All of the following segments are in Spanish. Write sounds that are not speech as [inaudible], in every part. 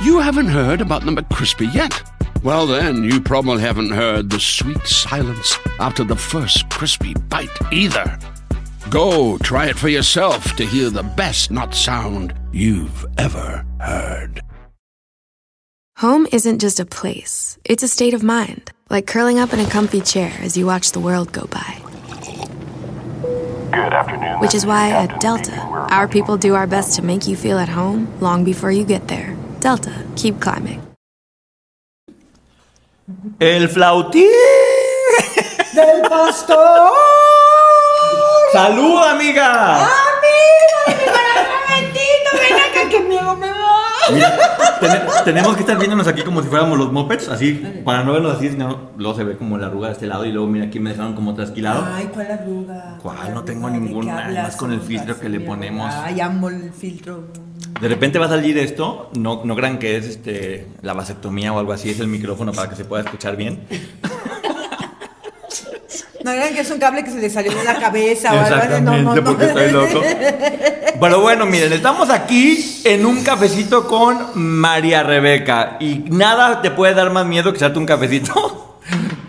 You haven't heard about the McCrispy yet. Well, then, you probably haven't heard the sweet silence after the first crispy bite either. Go try it for yourself to hear the best nut sound you've ever heard. Home isn't just a place, it's a state of mind, like curling up in a comfy chair as you watch the world go by. Good afternoon. Which is why at Delta, our people do our best to make you feel at home long before you get there. Delta, keep climbing. El flautín. ¡Del pastor! ¡Salud, amiga! ¡Amigo! ¡Mi corazón! ¡Ven acá que miedo me da! Mira, ten- tenemos que estar viéndonos aquí como si fuéramos los mopeds, así, para no vernos así, sino luego se ve como la arruga de este lado y luego mira aquí me dejaron como trasquilado. Ay, ¿cuál arruga? ¿Cuál? No tengo arruga? ¿De ninguna, más con el filtro que le ponemos. Ay, amo el filtro. De repente va a salir esto, no, no crean que es este, la vasectomía o algo así, es el micrófono para que se pueda escuchar bien. No digan que es un cable que se le salió de la cabeza o algo así. No, no, no. porque estoy loco. Pero bueno, miren, estamos aquí en un cafecito con María Rebeca. Y nada te puede dar más miedo que echarte un cafecito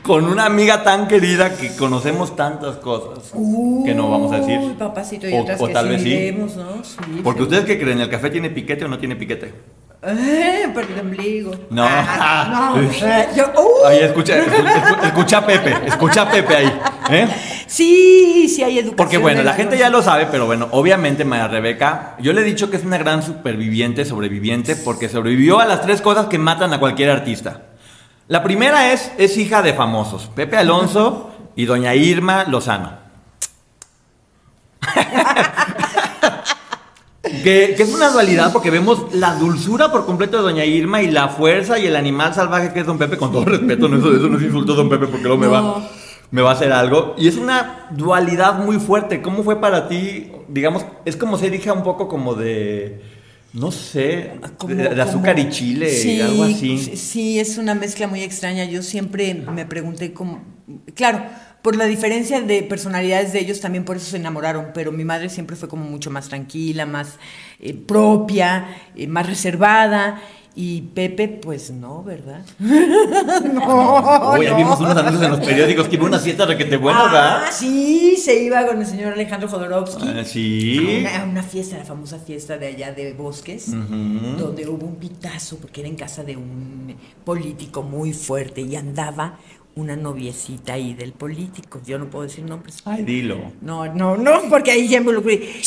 con una amiga tan querida que conocemos tantas cosas que no vamos a decir. Uy, papacito, y O- otras o que tal sí vez sí. leemos, ¿no? Sí, Porque ustedes que creen, ¿el café tiene piquete o no tiene piquete? Eh, por el ombligo. No. Ah, no. [laughs] Eh, yo, uh, Ahí escucha, escucha, escucha a Pepe, escucha a Pepe ahí. ¿eh? Sí, sí hay educación. Porque bueno, en la gente ya lo sabe, pero bueno, obviamente María Rebeca, yo le he dicho que es una gran superviviente, sobreviviente, porque sobrevivió a las tres cosas que matan a cualquier artista. La primera es, es hija de famosos, Pepe Alonso y doña Irma Lozano. [laughs] que, que es una dualidad porque vemos la dulzura por completo de doña Irma y la fuerza y el animal salvaje que es don Pepe, con todo respeto, no, eso, eso no es insulto a don Pepe porque luego me va No. me va a hacer algo. Y es una dualidad muy fuerte. ¿Cómo fue para ti? Digamos, es como ser hija un poco como de, no sé, Como- de, azúcar como- y chile, sí, algo así. sí, Sí, es una mezcla muy extraña. Yo siempre me pregunté cómo. Claro, por la diferencia de personalidades de ellos, también por eso se enamoraron. Pero mi madre siempre fue como mucho más tranquila, más eh, propia, eh, más reservada. Y Pepe, pues no, ¿verdad? [laughs] no. Uy, ya no. vimos unos anuncios en los periódicos que iba a una fiesta requete buena, Ah, ¿verdad? sí, se iba con el señor Alejandro Jodorowsky. Ah, sí. A una, a una fiesta, la famosa fiesta de allá de Bosques, donde hubo un pitazo, porque era en casa de un político muy fuerte y andaba una noviecita ahí del político. Yo no puedo decir nombres. Ay, dilo. No, no, no, porque ahí ya involucré.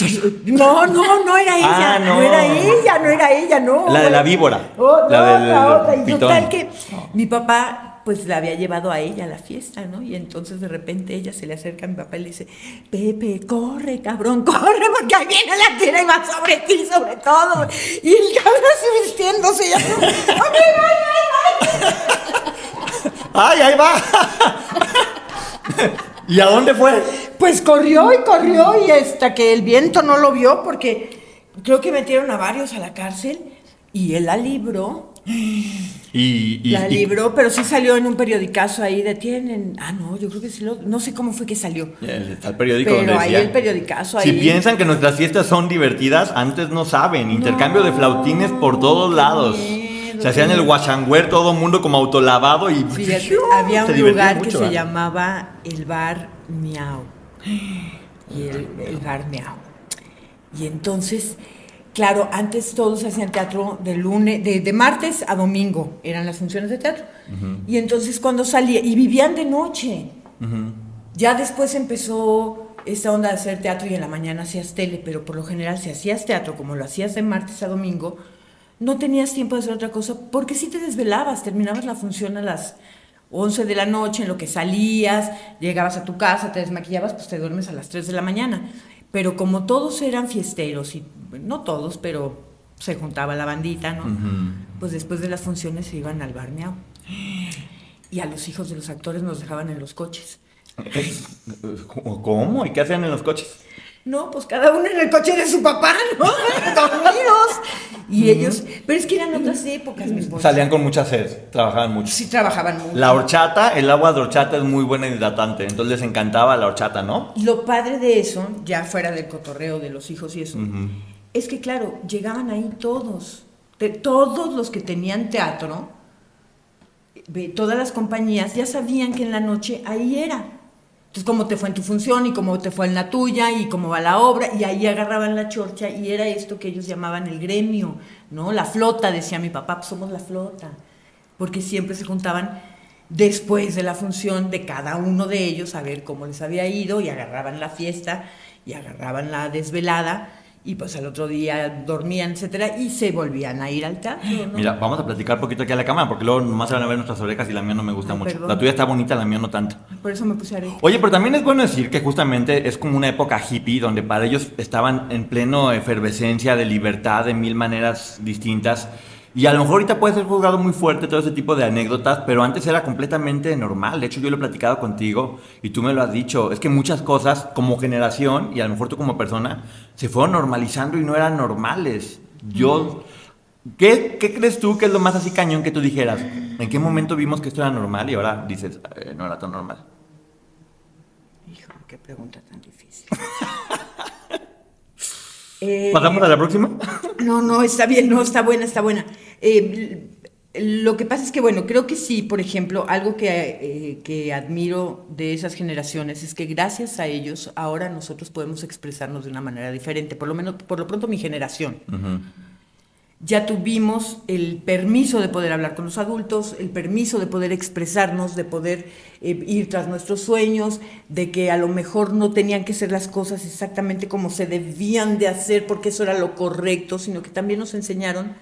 No, no, no era ella, Ah, no. no. era ella, no era ella, no. La de la víbora. Otra, La del- otra, Y total que mi papá, pues la había llevado a ella a la fiesta, ¿no? Y entonces de repente ella se le acerca a mi papá y le dice, Pepe, corre, cabrón, [laughs] corre, porque ahí viene la tira y va sobre ti, sobre todo. Y el cabrón así vistiéndose [laughs] y así, "Ok, bye, bye, bye". ¡Ay, ahí va! ¿Y a dónde fue? Pues corrió y corrió y hasta que el viento no lo vio porque creo que metieron a varios a la cárcel y él la libró. Y, y- La y- libró, pero sí salió en un periodicazo ahí, detienen. Ah, no, yo creo que sí lo. No sé cómo fue que salió. Está el periódico Pero donde ahí decía, el periodicazo Si ahí. piensan que nuestras fiestas son divertidas, antes no saben. Intercambio de flautines por todos lados. miedo, Se hacían el guachangüer, todo mundo como autolavado y... Fíjate, había un lugar que se llamaba el bar Miau. Y el, el bar Miau. Y entonces, claro, antes todos hacían teatro de lunes, de, de martes a domingo, eran las funciones de teatro. Y entonces cuando salía, y vivían de noche. Ya después empezó esta onda de hacer teatro y en la mañana hacías tele, pero por lo general si hacías teatro como lo hacías de martes a domingo, no tenías tiempo de hacer otra cosa porque si te desvelabas, terminabas la función a las 11 de la noche, en lo que salías, llegabas a tu casa, te desmaquillabas, pues te duermes a las 3 de la mañana. Pero como todos eran fiesteros, y no todos, pero se juntaba la bandita, ¿no? Pues después de las funciones se iban al barneado. Y a los hijos de los actores nos dejaban en los coches. ¿Cómo? ¿Y qué hacían en los coches? No, pues cada uno en el coche de su papá, ¿no? [laughs] Dormidos. Y ellos, pero es que eran otras épocas, mi esposo. Salían con mucha sed, trabajaban mucho. Sí trabajaban mucho. La horchata, el agua de horchata es muy buena hidratante, entonces les encantaba la horchata, ¿no? Lo padre de eso, ya fuera del cotorreo de los hijos y eso, es que claro, llegaban ahí todos. Todos los que tenían teatro, todas las compañías ya sabían que en la noche ahí era. Entonces, cómo te fue en tu función y cómo te fue en la tuya y cómo va la obra, y ahí agarraban la chorcha y era esto que ellos llamaban el gremio, ¿no? La flota, decía mi papá, pues somos la flota, porque siempre se juntaban después de la función de cada uno de ellos a ver cómo les había ido y agarraban la fiesta y agarraban la desvelada y pues al otro día dormían, etcétera, y se volvían a ir al teatro, ¿no? Mira, vamos a platicar un poquito aquí a la cámara porque luego nomás se van a ver nuestras orejas y la mía no me gusta Ay, mucho. perdón. La tuya está bonita, la mía no tanto. Por eso me puse arete. Oye, pero también es bueno decir que justamente es como una época hippie donde para ellos estaban en pleno efervescencia de libertad de mil maneras distintas. Y a lo mejor ahorita puede ser juzgado muy fuerte todo ese tipo de anécdotas, pero antes era completamente normal. De hecho, yo lo he platicado contigo y tú me lo has dicho. Es que muchas cosas como generación y a lo mejor tú como persona se fueron normalizando y no eran normales. Yo... ¿Qué, qué crees tú que es lo más así cañón que tú dijeras? ¿En qué momento vimos que esto era normal y ahora dices, "Eh, no era tan normal? Hijo, qué pregunta tan difícil. [laughs] Eh, ¿Pasamos a la próxima? [laughs] No, no, está bien, no, está buena, está buena. Eh, lo que pasa es que, bueno, creo que sí, por ejemplo, algo que, eh, que admiro de esas generaciones es que gracias a ellos ahora nosotros podemos expresarnos de una manera diferente, por lo menos, por lo pronto mi generación. Ya tuvimos el permiso de poder hablar con los adultos, el permiso de poder expresarnos, de poder eh, ir tras nuestros sueños, de que a lo mejor no tenían que ser las cosas exactamente como se debían de hacer porque eso era lo correcto, sino que también nos enseñaron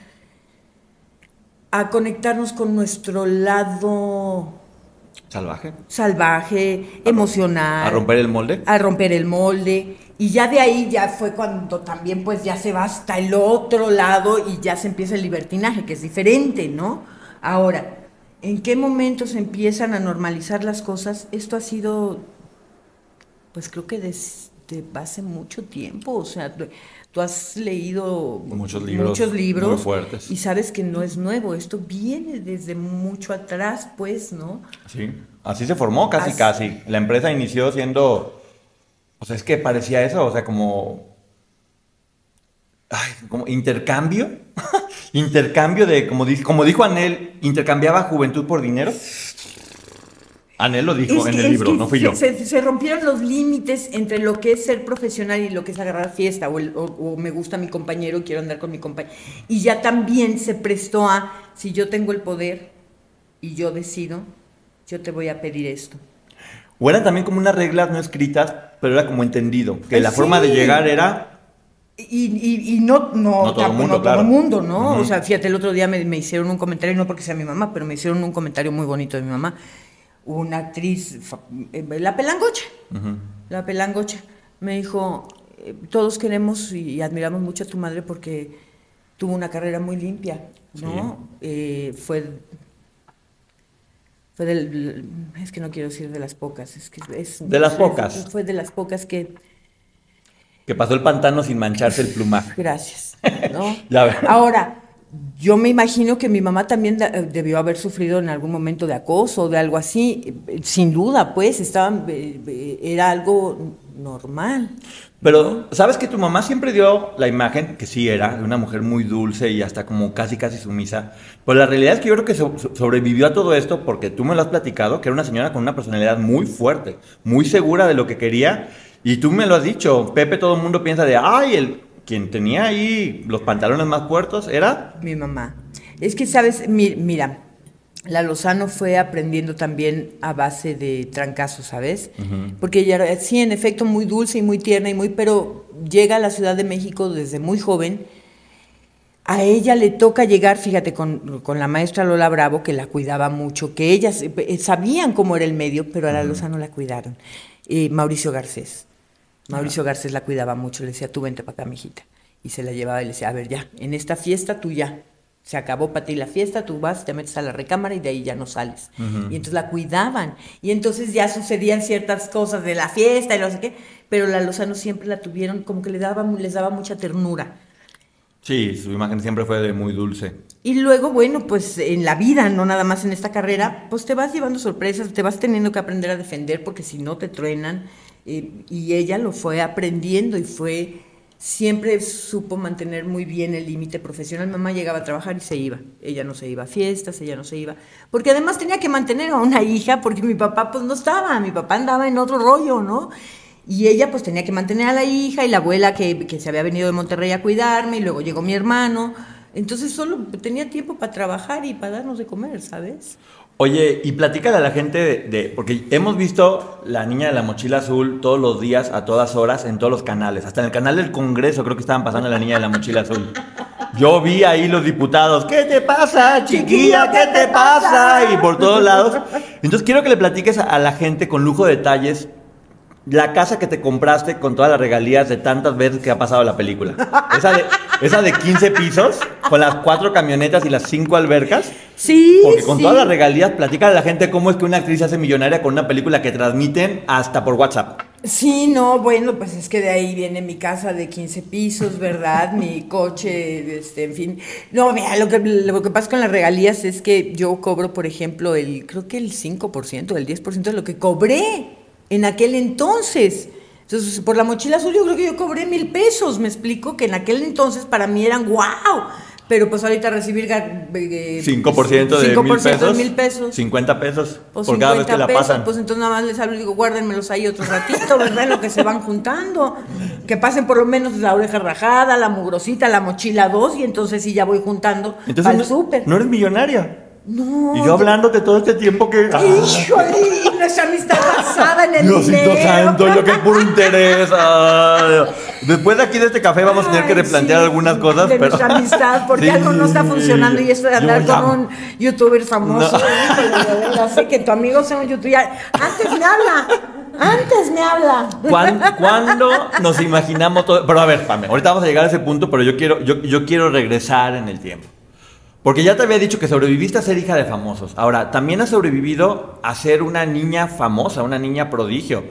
a conectarnos con nuestro lado Salvaje. salvaje, emocional. A romper el molde. A romper el molde. Y ya de ahí ya fue cuando también pues ya se va hasta el otro lado y ya se empieza el libertinaje, que es diferente, ¿no? Ahora, ¿en qué momento se empiezan a normalizar las cosas? Esto ha sido, pues creo que desde hace mucho tiempo, o sea, tú, tú has leído Muchos libros muchos libros muy fuertes. y sabes que no es nuevo, esto viene desde mucho atrás, pues, ¿no? Sí. Así se formó casi, Así. casi. La empresa inició siendo. O sea, es que parecía eso, o sea, como. Ay, como intercambio. [laughs] intercambio de, como, di- como dijo Anel, intercambiaba juventud por dinero. Anel lo dijo Es en que- el libro, no fui se, yo. Se, se rompieron los límites entre lo que es ser profesional y lo que es agarrar fiesta, o, el- o- o me gusta mi compañero, quiero andar con mi compañero. Y ya también se prestó a, si yo tengo el poder y yo decido, yo te voy a pedir esto. O eran también como unas reglas no escritas, pero era como entendido. Que Ay, la forma de llegar era. Y, y- y no, no, No todo mundo, no claro. mundo, ¿no? O sea, fíjate, el otro día me, me hicieron un comentario, no porque sea mi mamá, pero me hicieron un comentario muy bonito de mi mamá. Una actriz, eh, la pelangocha, la pelangocha, me dijo, eh, todos queremos y admiramos mucho a tu madre porque tuvo una carrera muy limpia, ¿no? Eh, fue fue del, es que no quiero decir de las pocas, es que es De las pocas. Fue de las pocas que Que pasó el pantano sin mancharse el plumaje. Gracias. [laughs] ¿no? Ya. Ahora, yo me imagino que mi mamá también eh, debió haber sufrido en algún momento de acoso o de algo así. Sin duda, pues, estaban, eh, eh, era algo normal. Pero, ¿sabes que tu mamá siempre dio la imagen, que sí era, de una mujer muy dulce y hasta como casi casi sumisa? Pues la realidad es que yo creo que so- so- sobrevivió a todo esto porque tú me lo has platicado, que era una señora con una personalidad muy fuerte, muy segura de lo que quería. Y tú me lo has dicho, Pepe, todo el mundo piensa de, ay, el quien tenía ahí los pantalones más puertos era... Mi mamá. Es que, ¿sabes? Mi- mira, la Lozano fue aprendiendo también a base de trancazos, ¿sabes? Porque ella era, sí, en efecto, muy dulce y muy tierna y muy, pero llega a la Ciudad de México desde muy joven. A ella le toca llegar, fíjate, con, con la maestra Lola Bravo, que la cuidaba mucho, que ellas eh, sabían cómo era el medio, pero a la Lozano la cuidaron. Eh, Mauricio Garcés. Mauricio Garcés la cuidaba mucho, le decía, tú vente para acá, mijita. Y se la llevaba y le decía, a ver, ya, en esta fiesta tú ya. Se acabó para ti la fiesta, tú vas, te metes a la recámara y de ahí ya no sales. Y entonces la cuidaban. Y entonces ya sucedían ciertas cosas de la fiesta y no sé qué, pero la Lozano siempre la tuvieron, como que le daba, les daba mucha ternura. Sí, su imagen siempre fue de muy dulce. Y luego, bueno, pues en la vida, no nada más en esta carrera, pues te vas llevando sorpresas, te vas teniendo que aprender a defender porque si no te truenan. Y ella lo fue aprendiendo y fue siempre supo mantener muy bien el límite profesional. Mamá llegaba a trabajar y se iba. Ella no se iba a fiestas, ella no se iba. Porque además tenía que mantener a una hija porque mi papá pues no estaba, mi papá andaba en otro rollo, ¿no? Y ella pues tenía que mantener a la hija y la abuela que, que se había venido de Monterrey a cuidarme y luego llegó mi hermano. Entonces solo tenía tiempo para trabajar y para darnos de comer, ¿sabes? Oye, y platícale a la gente de, de- porque hemos visto la niña de la mochila azul todos los días, a todas horas, en todos los canales. Hasta en el canal del Congreso creo que estaban pasando la niña de la mochila azul. Yo vi ahí los diputados, ¿qué te pasa, chiquilla? ¿Qué te pasa? Y por todos lados. Entonces quiero que le platiques a, a la gente con lujo de detalles la casa que te compraste con todas las regalías de tantas veces que ha pasado la película. Esa de, esa de 15 pisos, con las cuatro camionetas y las cinco albercas. Sí, Porque con sí. todas las regalías, platica a la gente cómo es que una actriz se hace millonaria con una película que transmiten hasta por WhatsApp. Sí, no, bueno, pues es que de ahí viene mi casa de 15 pisos, ¿verdad? mi coche, este, en fin. No, mira, lo que, lo que pasa con las regalías es que yo cobro, por ejemplo, el, creo que el 5%, el 10% de lo que cobré en aquel entonces. Entonces, por la mochila azul yo creo que yo cobré mil pesos, me explico, que en aquel entonces para mí eran wow. Pero pues ahorita recibir eh, 5% de 5% mil pesos. de mil pesos. 50 pesos por cada vez que la pesos, pasan. Pues entonces nada más les hablo y digo, guárdenmelos ahí otro ratito, ¿verdad? En lo que se van juntando. Que pasen por lo menos la oreja rajada, la mugrosita, la mochila 2 y entonces sí ya voy juntando Entonces no, el súper. no eres millonaria. No. Y yo hablándote todo este tiempo que... Híjole, y nuestra amistad basada en el Diosito dinero. santo, yo que puro interés. ay. Después de aquí de este café vamos a tener que replantear sí, algunas cosas, de pero... nuestra amistad, porque [laughs] Sí, algo no está funcionando y esto de andar con un youtuber famoso. No. que tu amigo sea un youtuber. Antes me habla, antes me habla. ¿Cuán- ¿Cuándo nos imaginamos todo? Pero a ver, Pame, ahorita vamos a llegar a ese punto, pero yo quiero, yo, yo quiero regresar en el tiempo. Porque ya te había dicho que sobreviviste a ser hija de famosos. Ahora, también has sobrevivido a ser una niña famosa, una niña prodigio.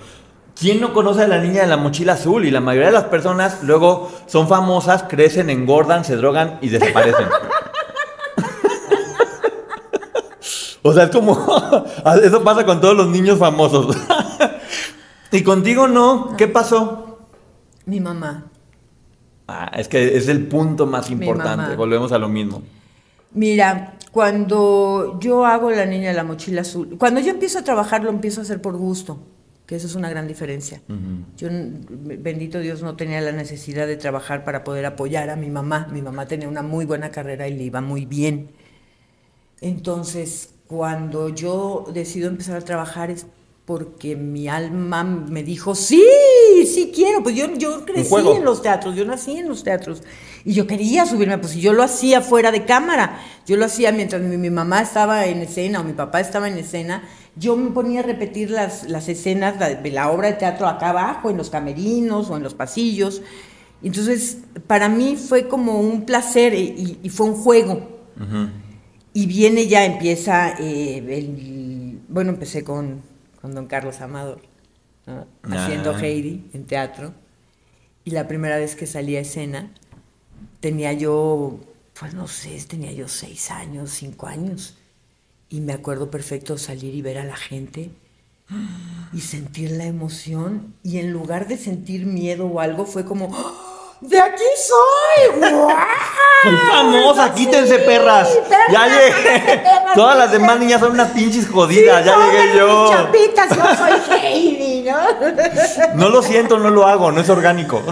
¿Quién no conoce a la niña de la mochila azul? Y la mayoría de las personas luego son famosas, crecen, engordan, se drogan y desaparecen. [laughs] o sea, es como... [laughs] Eso pasa con todos los niños famosos. [laughs] y contigo no. ¿Qué pasó? Mi mamá. Ah, es que es el punto más importante. Volvemos a lo mismo. Mira, cuando yo hago la niña de la mochila azul, cuando yo empiezo a trabajar lo empiezo a hacer por gusto, que eso es una gran diferencia. Yo, bendito Dios, no tenía la necesidad de trabajar para poder apoyar a mi mamá. Mi mamá tenía una muy buena carrera y le iba muy bien. Entonces, cuando yo decido empezar a trabajar es porque mi alma me dijo, sí, sí quiero. Pues yo, yo crecí en los teatros, yo nací en los teatros y yo quería subirme, pues yo lo hacía fuera de cámara, yo lo hacía mientras mi, mi mamá estaba en escena o mi papá estaba en escena, yo me ponía a repetir las, las escenas de la obra de teatro acá abajo, en los camerinos o en los pasillos. Entonces, para mí fue como un placer y, y fue un juego. Y viene ya, empieza, eh, el- bueno, empecé con, con don Carlos Amador, ¿no? haciendo Ah. Heidi en teatro. Y la primera vez que salí a escena, tenía yo, pues no sé, tenía yo seis años, cinco años. Y me acuerdo perfecto salir y ver a la gente [gasps] y sentir la emoción. Y en lugar de sentir miedo o algo, fue como, ¡Ah! ¡de aquí soy! [laughs] Soy famosa, quítense perras. perras, Ya llegué. perras, Todas las demás niñas son unas pinches jodidas. Sí, ya llegué yo. mis chapitas, yo soy Heidi, ¿no? No lo siento, no lo hago, no es orgánico.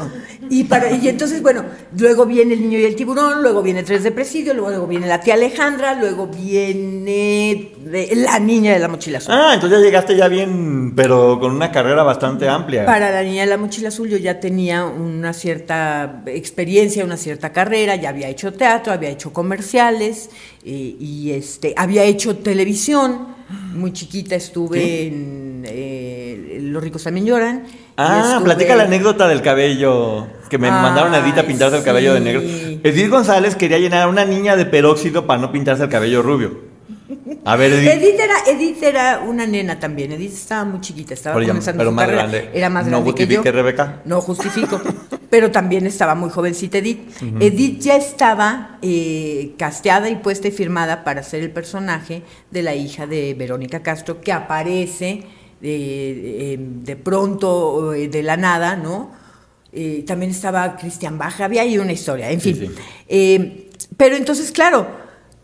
Y, para, y entonces, bueno, luego viene el niño y el tiburón, luego viene Tres de Presidio, luego viene la tía Alejandra, luego viene de- la niña de la mochila azul. Ah, entonces ya llegaste ya bien, pero con una carrera bastante amplia. Para la niña de la mochila azul yo ya tenía una cierta experiencia, una cierta carrera, ya había hecho teatro, había hecho comerciales eh, y este, había hecho televisión. Muy chiquita estuve ¿Sí? en eh, Los ricos también lloran. Ah, estuve- platica la anécdota del cabello. Que me Ay, mandaron a Edith a pintarse el cabello de negro. Edith González quería llenar a una niña de peróxido para no pintarse el cabello rubio. A ver, Edith. Edith era, Edith era una nena también. Edith estaba muy chiquita, estaba Pero comenzando pero su más carrera. grande. Era más No grande que yo. justifique, Rebeca. No justifico. [laughs] pero también estaba muy jovencita Edith. Edith ya estaba eh, casteada y puesta y firmada para ser el personaje de la hija de Verónica Castro, que aparece eh, de pronto, eh, de la nada, ¿no? eh, también estaba Cristian Baja, había ahí una historia, en fin. Sí, sí. Eh, pero entonces, claro,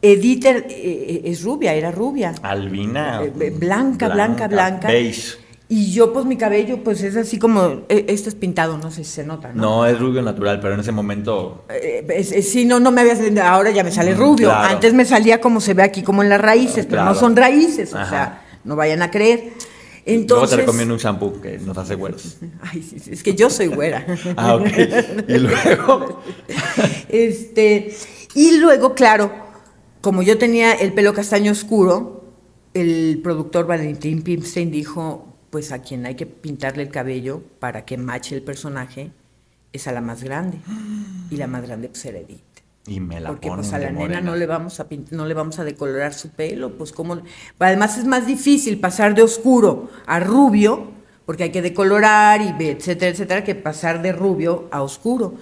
Edith eh, es rubia, era rubia. Albina. Blanca, blanca, blanca. Beige. Y yo, pues mi cabello, pues es así como, eh, este es pintado, no sé si se nota, ¿no? No, es rubio natural, pero en ese momento. Es- es- sí, no, no me había salido, ahora ya me sale rubio. claro. Antes me salía como se ve aquí, como en las raíces, pero no son raíces, o sea, no vayan a creer. Luego Entonces, te recomiendo un shampoo que nos hace güeros. [laughs] Ay, sí, sí, es que yo soy güera. [laughs] Ah, ok. Y luego. [laughs] Este, y luego, claro, como yo tenía el pelo castaño oscuro, el productor Valentín Pimstein dijo, pues a quien hay que pintarle el cabello para que mache el personaje es a la más grande. Y la más grande pues era Edith. Y me la Porque ponen pues a la nena no le vamos a no le vamos a decolorar su pelo, pues como además es más difícil pasar de oscuro a rubio, porque hay que decolorar y etcétera, etcétera, que pasar de rubio a oscuro.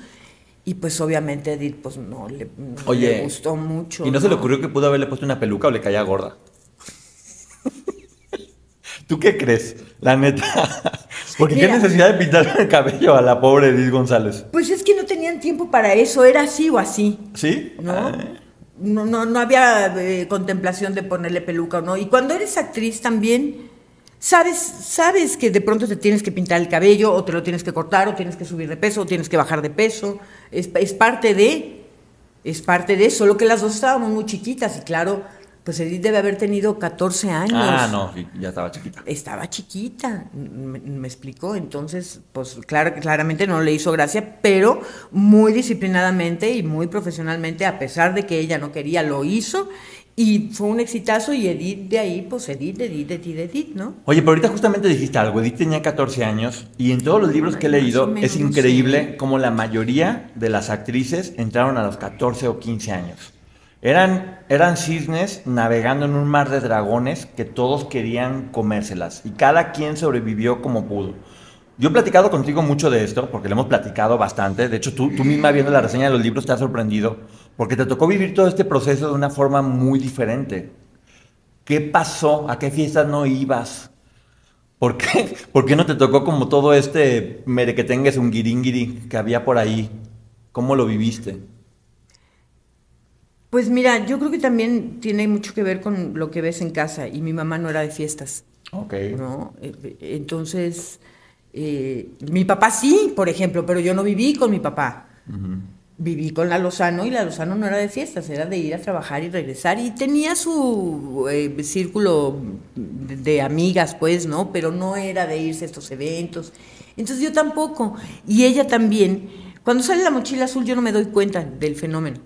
Y pues obviamente Edith pues no le, no Oye. le gustó mucho. ¿Y no se le ocurrió que pudo haberle puesto una peluca o le caía gorda? ¿Tú qué crees? La neta. [laughs] Porque qué Mira. necesidad de pintar el cabello a la pobre Edith González. Pues es que no tenían tiempo para eso, era así o así. ¿Sí? ¿no? Ah, No, no, no había eh, contemplación de ponerle peluca o no. Y cuando eres actriz también, sabes, sabes que de pronto te tienes que pintar el cabello, o te lo tienes que cortar, o tienes que subir de peso, o tienes que bajar de peso. Es, es parte de, es parte de, solo que las dos estábamos muy chiquitas, y claro, pues Edith debe haber tenido 14 años. Ah, no, sí, ya estaba chiquita. Estaba chiquita, me, me explicó. Entonces, pues claro, claramente no le hizo gracia, pero muy disciplinadamente y muy profesionalmente, a pesar de que ella no quería, lo hizo. Y fue un exitazo y Edith de ahí, pues Edith, Edith, Edith, Edith, ¿no? Oye, pero ahorita justamente dijiste algo. Edith tenía 14 años y en todos los libros que he leído menos, es increíble sé. cómo la mayoría de las actrices entraron a los 14 o 15 años. Eran, eran cisnes navegando en un mar de dragones que todos querían comérselas y cada quien sobrevivió como pudo. Yo he platicado contigo mucho de esto, porque lo hemos platicado bastante. De hecho, tú, tú misma viendo la reseña de los libros te has sorprendido, porque te tocó vivir todo este proceso de una forma muy diferente. ¿Qué pasó? ¿A qué fiestas no ibas? ¿Por qué? [laughs] ¿Por qué no te tocó como todo este merequetengues, un guiringiri que había por ahí? ¿Cómo lo viviste? Pues mira, yo creo que también tiene mucho que ver con lo que ves en casa. Y mi mamá no era de fiestas. Ok. ¿no? Eh, Entonces, eh, mi papá sí, por ejemplo, pero yo no viví con mi papá. Viví con la Lozano y la Lozano no era de fiestas, era de ir a trabajar y regresar. Y tenía su eh, círculo de, de amigas, pues, ¿no? Pero no era de irse a estos eventos. Entonces yo tampoco. Y ella también. Cuando sale la mochila azul yo no me doy cuenta del fenómeno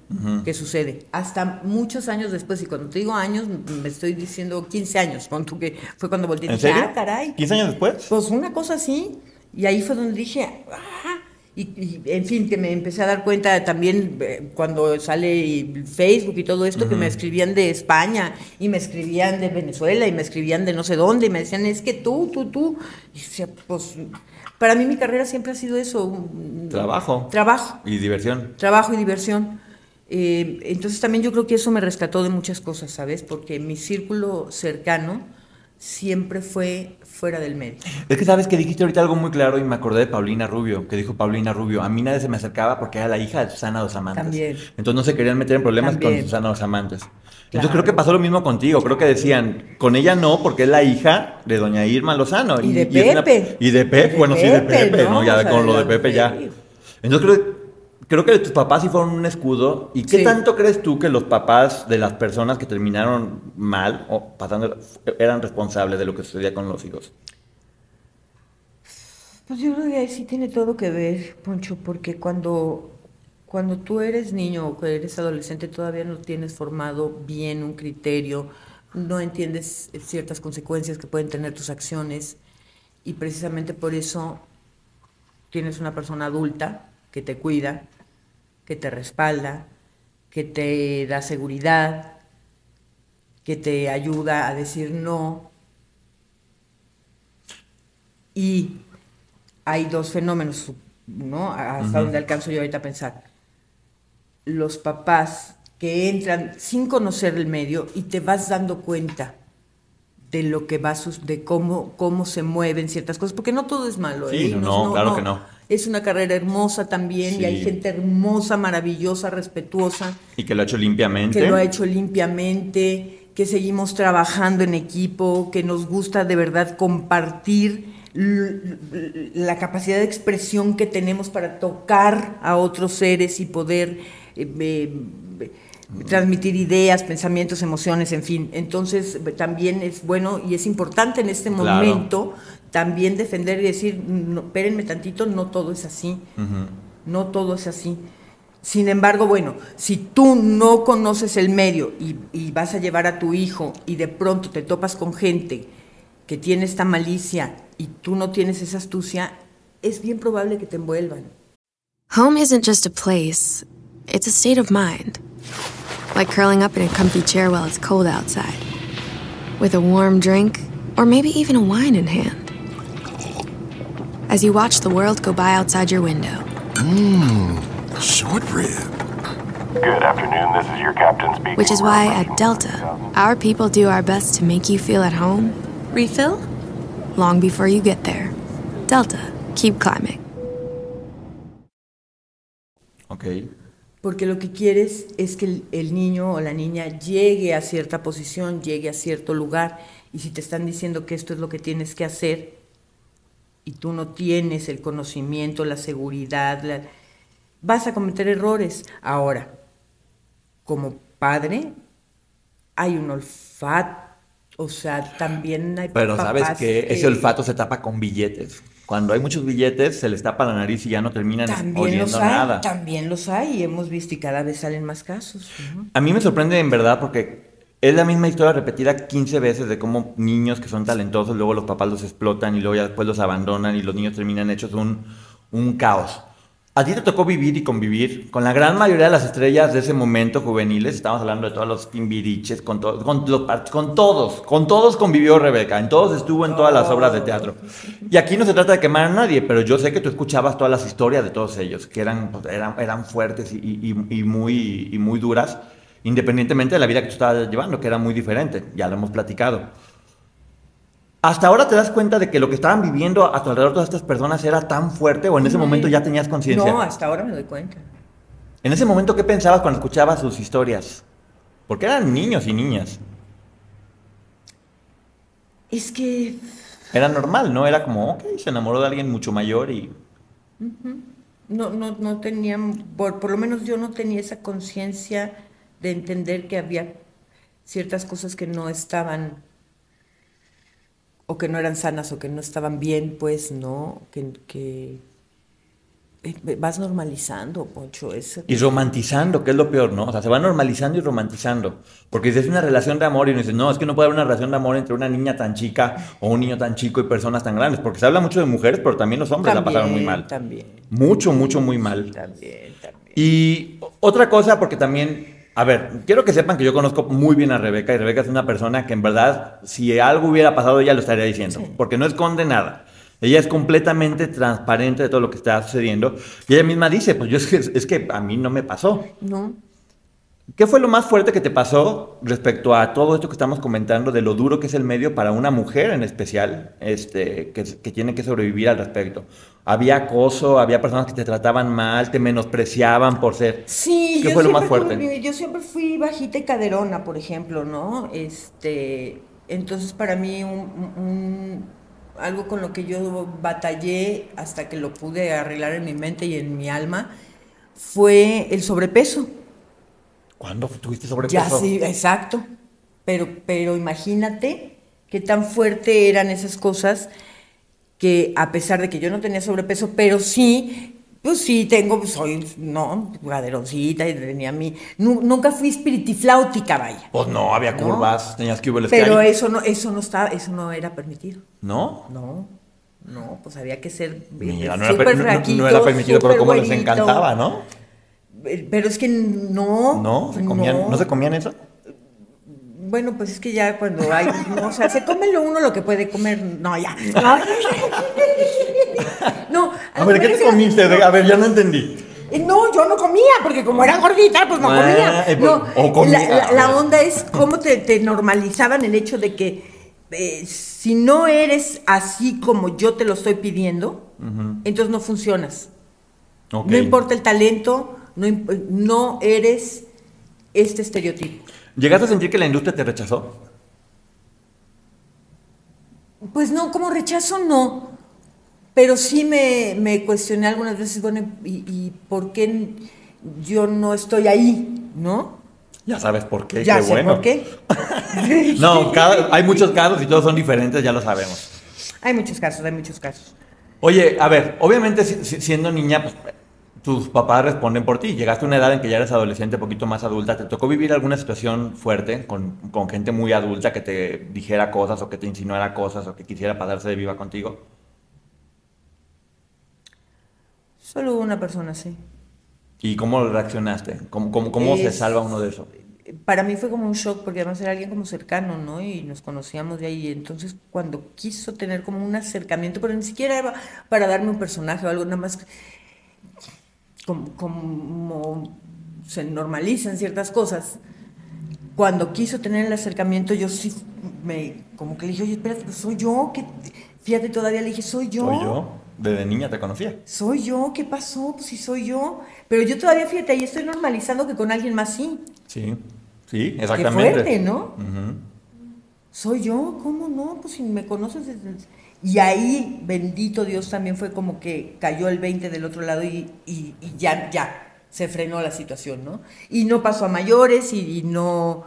que sucede. Hasta muchos años después, y cuando te digo años, me estoy diciendo 15 años, con tú que fue cuando volteé y ¿En dije, serio? ah, caray. ¿15 años después? Pues una cosa así. Y ahí fue donde dije, ah, y, y, en fin, que me empecé a dar cuenta también eh, cuando sale Facebook y todo esto, que me escribían de España y me escribían de Venezuela y me escribían de no sé dónde y me decían, es que tú, tú, tú. Y decía, pues, para mí mi carrera siempre ha sido eso. un- Trabajo. Trabajo Y diversión. trabajo y diversión. Eh, entonces también yo creo que eso me rescató de muchas cosas, ¿sabes? Porque mi círculo cercano siempre fue fuera del medio. Es que sabes que dijiste ahorita algo muy claro y me acordé de Paulina Rubio, que dijo Paulina Rubio, a mí nadie se me acercaba porque era la hija de Susana Dos Amantes. También. Entonces no se querían meter en problemas También. con Susana Dos Amantes. Entonces Claro. creo que pasó lo mismo contigo, creo que decían, con ella no, porque es la hija de doña Irma Lozano. Y de una- Pepe. y de Pepe, De bueno, sí, de Pepe, ¿no? ¿no? Ya O sea, con lo de Pepe ya. Entonces creo, creo que tus papás sí fueron un escudo. ¿Y qué Sí. tanto crees tú que los papás de las personas que terminaron mal o pasando eran responsables de lo que sucedía con los hijos? Pues yo creo que ahí sí tiene todo que ver, Poncho, porque cuando, cuando tú eres niño o que eres adolescente todavía no tienes formado bien un criterio, no entiendes ciertas consecuencias que pueden tener tus acciones y precisamente por eso tienes una persona adulta que te cuida, que te respalda, que te da seguridad, que te ayuda a decir no. Y hay dos fenómenos, ¿no? Hasta donde alcanzo yo ahorita a pensar. Los papás que entran sin conocer el medio y te vas dando cuenta de lo que va de cómo, cómo se mueven ciertas cosas, porque no todo es malo. Sí, ¿eh? no, claro que no. Es una carrera hermosa también y hay gente hermosa, maravillosa, respetuosa, Y que lo ha hecho limpiamente. que lo ha hecho limpiamente, que seguimos trabajando en equipo, que nos gusta de verdad compartir la capacidad de expresión que tenemos para tocar a otros seres y poder eh, eh, transmitir ideas, pensamientos, emociones, en fin. Entonces también es bueno y es importante en este Claro. momento también defender y decir, no, espérenme tantito, no todo es así. No todo es así. Sin embargo, bueno, si tú no conoces el medio y, y vas a llevar a tu hijo y de pronto te topas con gente que tiene esta malicia y tú no tienes esa astucia, es bien probable que te envuelvan. Home isn't just a place, it's a state of mind. Like curling up in a comfy chair while it's cold outside, with a warm drink, or maybe even a wine in hand. As you watch the world go by outside your window, Mmm, Short rib. Good afternoon, this is your captain speaking. which is why at Delta, our people do our best to make you feel at home. Refill? Long before you get there. Delta, keep climbing. Ok. Porque lo que quieres es que el, el niño o la niña llegue a cierta posición, llegue a cierto lugar. Y si te están diciendo que esto es lo que tienes que hacer y tú no tienes el conocimiento, la seguridad, la- vas a cometer errores. Ahora, como padre, hay un olfato. O sea, también hay Pero sabes que ese olfato se tapa con billetes. Cuando hay muchos billetes, se les tapa la nariz y ya no terminan También los oliendo hay, nada. también los hay y hemos visto y cada vez salen más casos. ¿no? A mí me sorprende en verdad porque es la misma historia repetida 15 veces de cómo niños que son talentosos, luego los papás los explotan y luego ya después los abandonan y los niños terminan hechos un, un caos. A ti te tocó vivir y convivir con la gran mayoría de las estrellas de ese momento juveniles. Estamos hablando de todos los timbiriches, con, to- con, con todos. Con todos convivió Rebeca. En todos estuvo en todas las obras de teatro. Y aquí no se trata de quemar a nadie, pero yo sé que tú escuchabas todas las historias de todos ellos, que eran, pues, eran, eran fuertes y- y muy, y muy duras, independientemente de la vida que tú estabas llevando, que era muy diferente. Ya lo hemos platicado. ¿Hasta ahora te das cuenta de que lo que estaban viviendo a tu alrededor todas estas personas era tan fuerte o en ese momento ya tenías conciencia? No, hasta ahora me doy cuenta. En ese momento, ¿qué pensabas cuando escuchabas sus historias? Porque eran niños y niñas. Es que Era normal, ¿no? Era como, ok, se enamoró de alguien mucho mayor y... no, no, no tenían, por, por lo menos yo no tenía esa conciencia de entender que había ciertas cosas que no estaban o que no eran sanas o que no estaban bien, pues, ¿no? Que, que eh, vas normalizando, Poncho, eso. Y romantizando, que es lo peor, ¿no? O sea, se va normalizando y romantizando. Porque si es una relación de amor y uno dice, no, es que no puede haber una relación de amor entre una niña tan chica o un niño tan chico y personas tan grandes. Porque se habla mucho de mujeres, pero también los hombres la pasaron muy mal. También, Mucho, mucho, muy mal. también, también. Y otra cosa, porque también, a ver, quiero que sepan que yo conozco muy bien a Rebeca y Rebeca es una persona que en verdad, si algo hubiera pasado, ella lo estaría diciendo, porque no esconde nada. Ella es completamente transparente de todo lo que está sucediendo y ella misma dice, pues yo es que, es que a mí no me pasó. ¿No? ¿Qué fue lo más fuerte que te pasó respecto a todo esto que estamos comentando de lo duro que es el medio para una mujer en especial, este, que, que tiene que sobrevivir al respecto? ¿Había acoso? ¿Había personas que te trataban mal, te menospreciaban por ser? Sí, ¿Qué yo fue lo más siempre fuerte? fui- yo siempre fui bajita y caderona, por ejemplo, ¿no? Este, entonces para mí un- un- algo con lo que yo batallé hasta que lo pude arreglar en mi mente y en mi alma fue el sobrepeso. ¿Cuándo tuviste sobrepeso? Ya sí, exacto. Pero, pero imagínate qué tan fuerte eran esas cosas que a pesar de que yo no tenía sobrepeso, pero sí, pues sí tengo, soy, no, gaderoncita y tenía mi, nu- nunca fui espiritifláutica, vaya. Pues no, había No. curvas, tenías que hubo Pero eso no, eso no estaba, eso no era permitido. ¿No? No, no, pues había que ser Mira, no era, no- no- permitido, pero como les encantaba, ¿no? Pero es que no. ¿No? ¿Se, comían, ¿No se comían eso? Bueno, pues es que ya cuando hay, no, o sea, se come lo uno lo que puede comer, no, ya. No, [laughs] no A ver, ¿qué te comiste? A ver, ya no entendí. Eh, No, yo no comía, porque como era gordita, pues no Ah, comía. eh, pues, No, o comía. La, la- la onda es cómo te, te normalizaban el hecho de que eh, si no eres así como yo te lo estoy pidiendo, entonces no funcionas. No importa el talento, no, no eres este estereotipo. ¿Llegaste a sentir que la industria te rechazó? Pues no, como rechazo no. Pero sí me, me cuestioné algunas veces, bueno, ¿y, y por qué yo no estoy ahí? ¿No? Ya sabes por qué, ya qué sé bueno. por qué. [laughs] No, cada- hay muchos casos y todos son diferentes, ya lo sabemos. Hay muchos casos, hay muchos casos. Oye, a ver, obviamente si- si- siendo niña, pues, tus papás responden por ti. Llegaste a una edad en que ya eres adolescente, un poquito más adulta. ¿Te tocó vivir alguna situación fuerte con, con gente muy adulta que te dijera cosas o que te insinuara cosas o que quisiera pasarse de viva contigo? Solo una persona, sí. ¿Y cómo reaccionaste? ¿Cómo, cómo, cómo se salva uno de eso? Para mí fue como un shock, porque además era alguien como cercano, ¿no? Y nos conocíamos de ahí. Entonces, cuando quiso tener como un acercamiento, pero ni siquiera era para darme un personaje o algo, nada más como, como se normalizan ciertas cosas. Cuando quiso tener el acercamiento, yo sí me, como que le dije, oye, espérate, pues soy yo, que, fíjate, todavía le dije, soy yo. Soy yo. Desde niña te conocía. Soy yo, ¿qué pasó? Pues sí soy yo. Pero yo todavía, fíjate, ahí estoy normalizando que con alguien más sí. Sí, sí, Qué exactamente. fuerte, ¿no? Soy yo, ¿cómo no? Pues si me conoces desde... Y ahí, bendito Dios, también fue como que cayó el 20 del otro lado y, y- ya, ya, se frenó la situación, ¿no? Y no pasó a mayores y, no,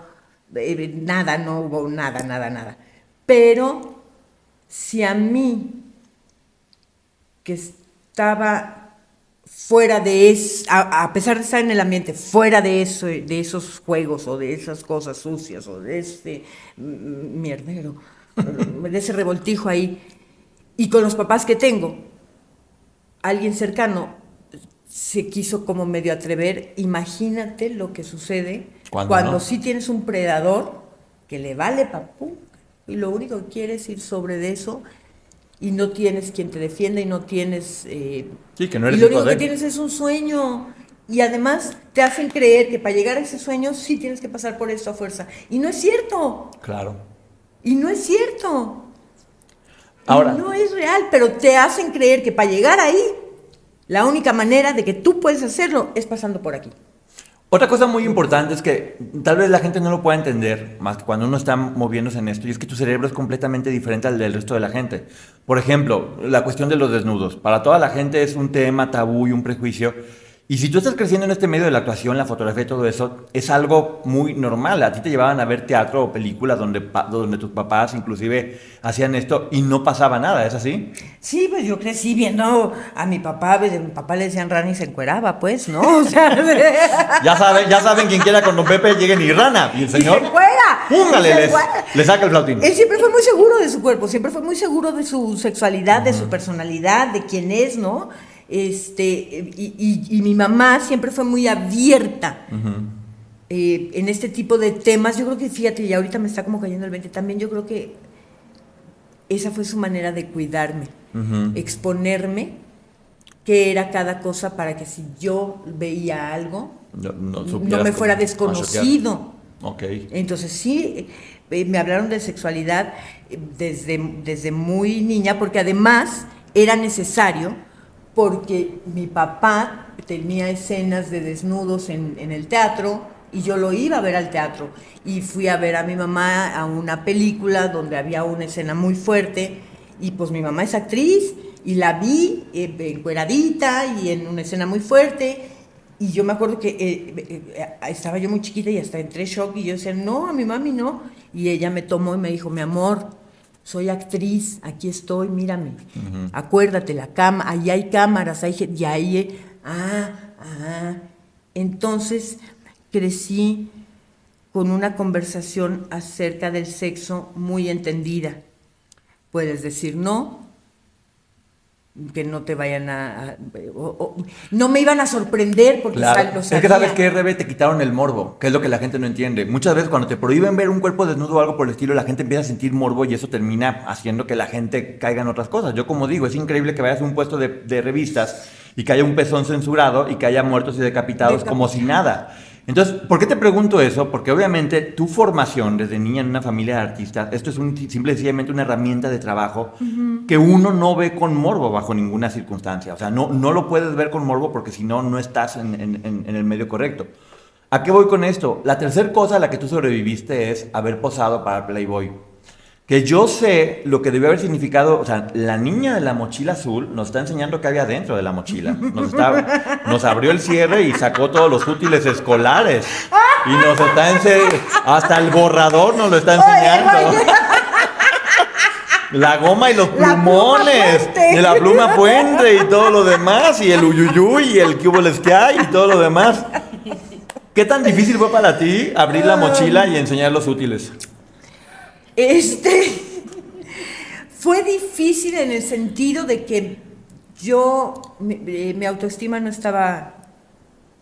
eh, nada, no hubo nada, nada, nada. Pero si a mí, que estaba fuera de eso, a, a pesar de estar en el ambiente, fuera de eso, de esos juegos o de esas cosas sucias o de este mierdero, [laughs] de ese revoltijo ahí, y con los papás que tengo, alguien cercano se quiso como medio atrever, imagínate lo que sucede Cuando no. sí tienes un predador que le vale papú y lo único que quiere es ir sobre de eso y no tienes quien te defienda y no tienes... eh, Sí, que no eres y lo único que tienes es un sueño. Y además te hacen creer que para llegar a ese sueño sí tienes que pasar por esto a fuerza. Y no es cierto. Claro. Y no es cierto. Y Ahora- no es real, pero te hacen creer que para llegar ahí, la única manera de que tú puedes hacerlo es pasando por aquí. Otra cosa muy importante es que tal vez la gente no lo pueda entender, más que cuando uno está moviéndose en esto, y es que tu cerebro es completamente diferente al del resto de la gente. Por ejemplo, la cuestión de los desnudos. Para toda la gente es un tema tabú y un prejuicio. Y si tú estás creciendo en este medio de la actuación, la fotografía y todo eso, es algo muy normal. A ti te llevaban a ver teatro o películas donde, donde tus papás inclusive hacían esto y no pasaba nada, ¿es así? Sí, pues yo crecí viendo a mi papá, pues, a mi papá le decían rana y se encueraba, pues, ¿no? O sea, [laughs] Ya saben, ya saben quien quiera con Don Pepe lleguen y rana. Y el señor, se ¡púngale! y se Les, encuera. le saca el flautín. Él siempre fue muy seguro de su cuerpo, siempre fue muy seguro de su sexualidad, de su personalidad, de quién es, ¿no? Este, y, y- y mi mamá siempre fue muy abierta eh, en este tipo de temas. Yo creo que, fíjate, y ahorita me está como cayendo el 20, también yo creo que esa fue su manera de cuidarme, exponerme qué era cada cosa para que si yo veía algo, No, no no supieras me fuera desconocido. Ok. Entonces sí, eh, me hablaron de sexualidad eh, desde, desde muy niña, porque además era necesario, porque mi papá tenía escenas de desnudos en, el teatro y yo lo iba a ver al teatro. Y fui a ver a mi mamá a una película donde había una escena muy fuerte y pues mi mamá es actriz y la vi eh, encueradita y en una escena muy fuerte y yo me acuerdo que eh, eh, estaba yo muy chiquita y hasta entré shock y yo decía, no, a mi mami no. Y ella me tomó y me dijo, mi amor, soy actriz, aquí estoy, mírame. Acuérdate, la cama, ahí hay cámaras, hay y ahí, eh, ah, ah. Entonces crecí con una conversación acerca del sexo muy entendida. Puedes decir no, que no te vayan a... o- o- no me iban a sorprender porque Claro. lo Es que sabes que Rebe te quitaron el morbo, que es lo que la gente no entiende. Muchas veces cuando te prohíben ver un cuerpo desnudo o algo por el estilo, la gente empieza a sentir morbo y eso termina haciendo que la gente caiga en otras cosas. Yo como digo, es increíble que vayas a un puesto de, de revistas y que haya un pezón censurado y que haya muertos y decapitados Decap- como si nada. Entonces, ¿por qué te pregunto eso? Porque obviamente tu formación desde niña en una familia de artistas, esto es un, simple y sencillamente una herramienta de trabajo que uno no ve con morbo bajo ninguna circunstancia. O sea, no, no lo puedes ver con morbo porque si no, no estás en, en- en- en el medio correcto. ¿A qué voy con esto? La tercera cosa a la que tú sobreviviste es haber posado para Playboy. Que yo sé lo que debió haber significado, o sea, la niña de la mochila azul nos está enseñando qué había dentro de la mochila. Nos, está- nos abrió el cierre y sacó todos los útiles escolares. Y nos está ense- hasta el borrador nos lo está enseñando. La goma y los plumones, y la pluma puente y todo lo demás, y el uyuyuy y el cuboles que hay y todo lo demás. ¿Qué tan difícil fue para ti abrir la mochila y enseñar los útiles? Este [laughs] fue difícil en el sentido de que yo, mi, eh, mi autoestima no estaba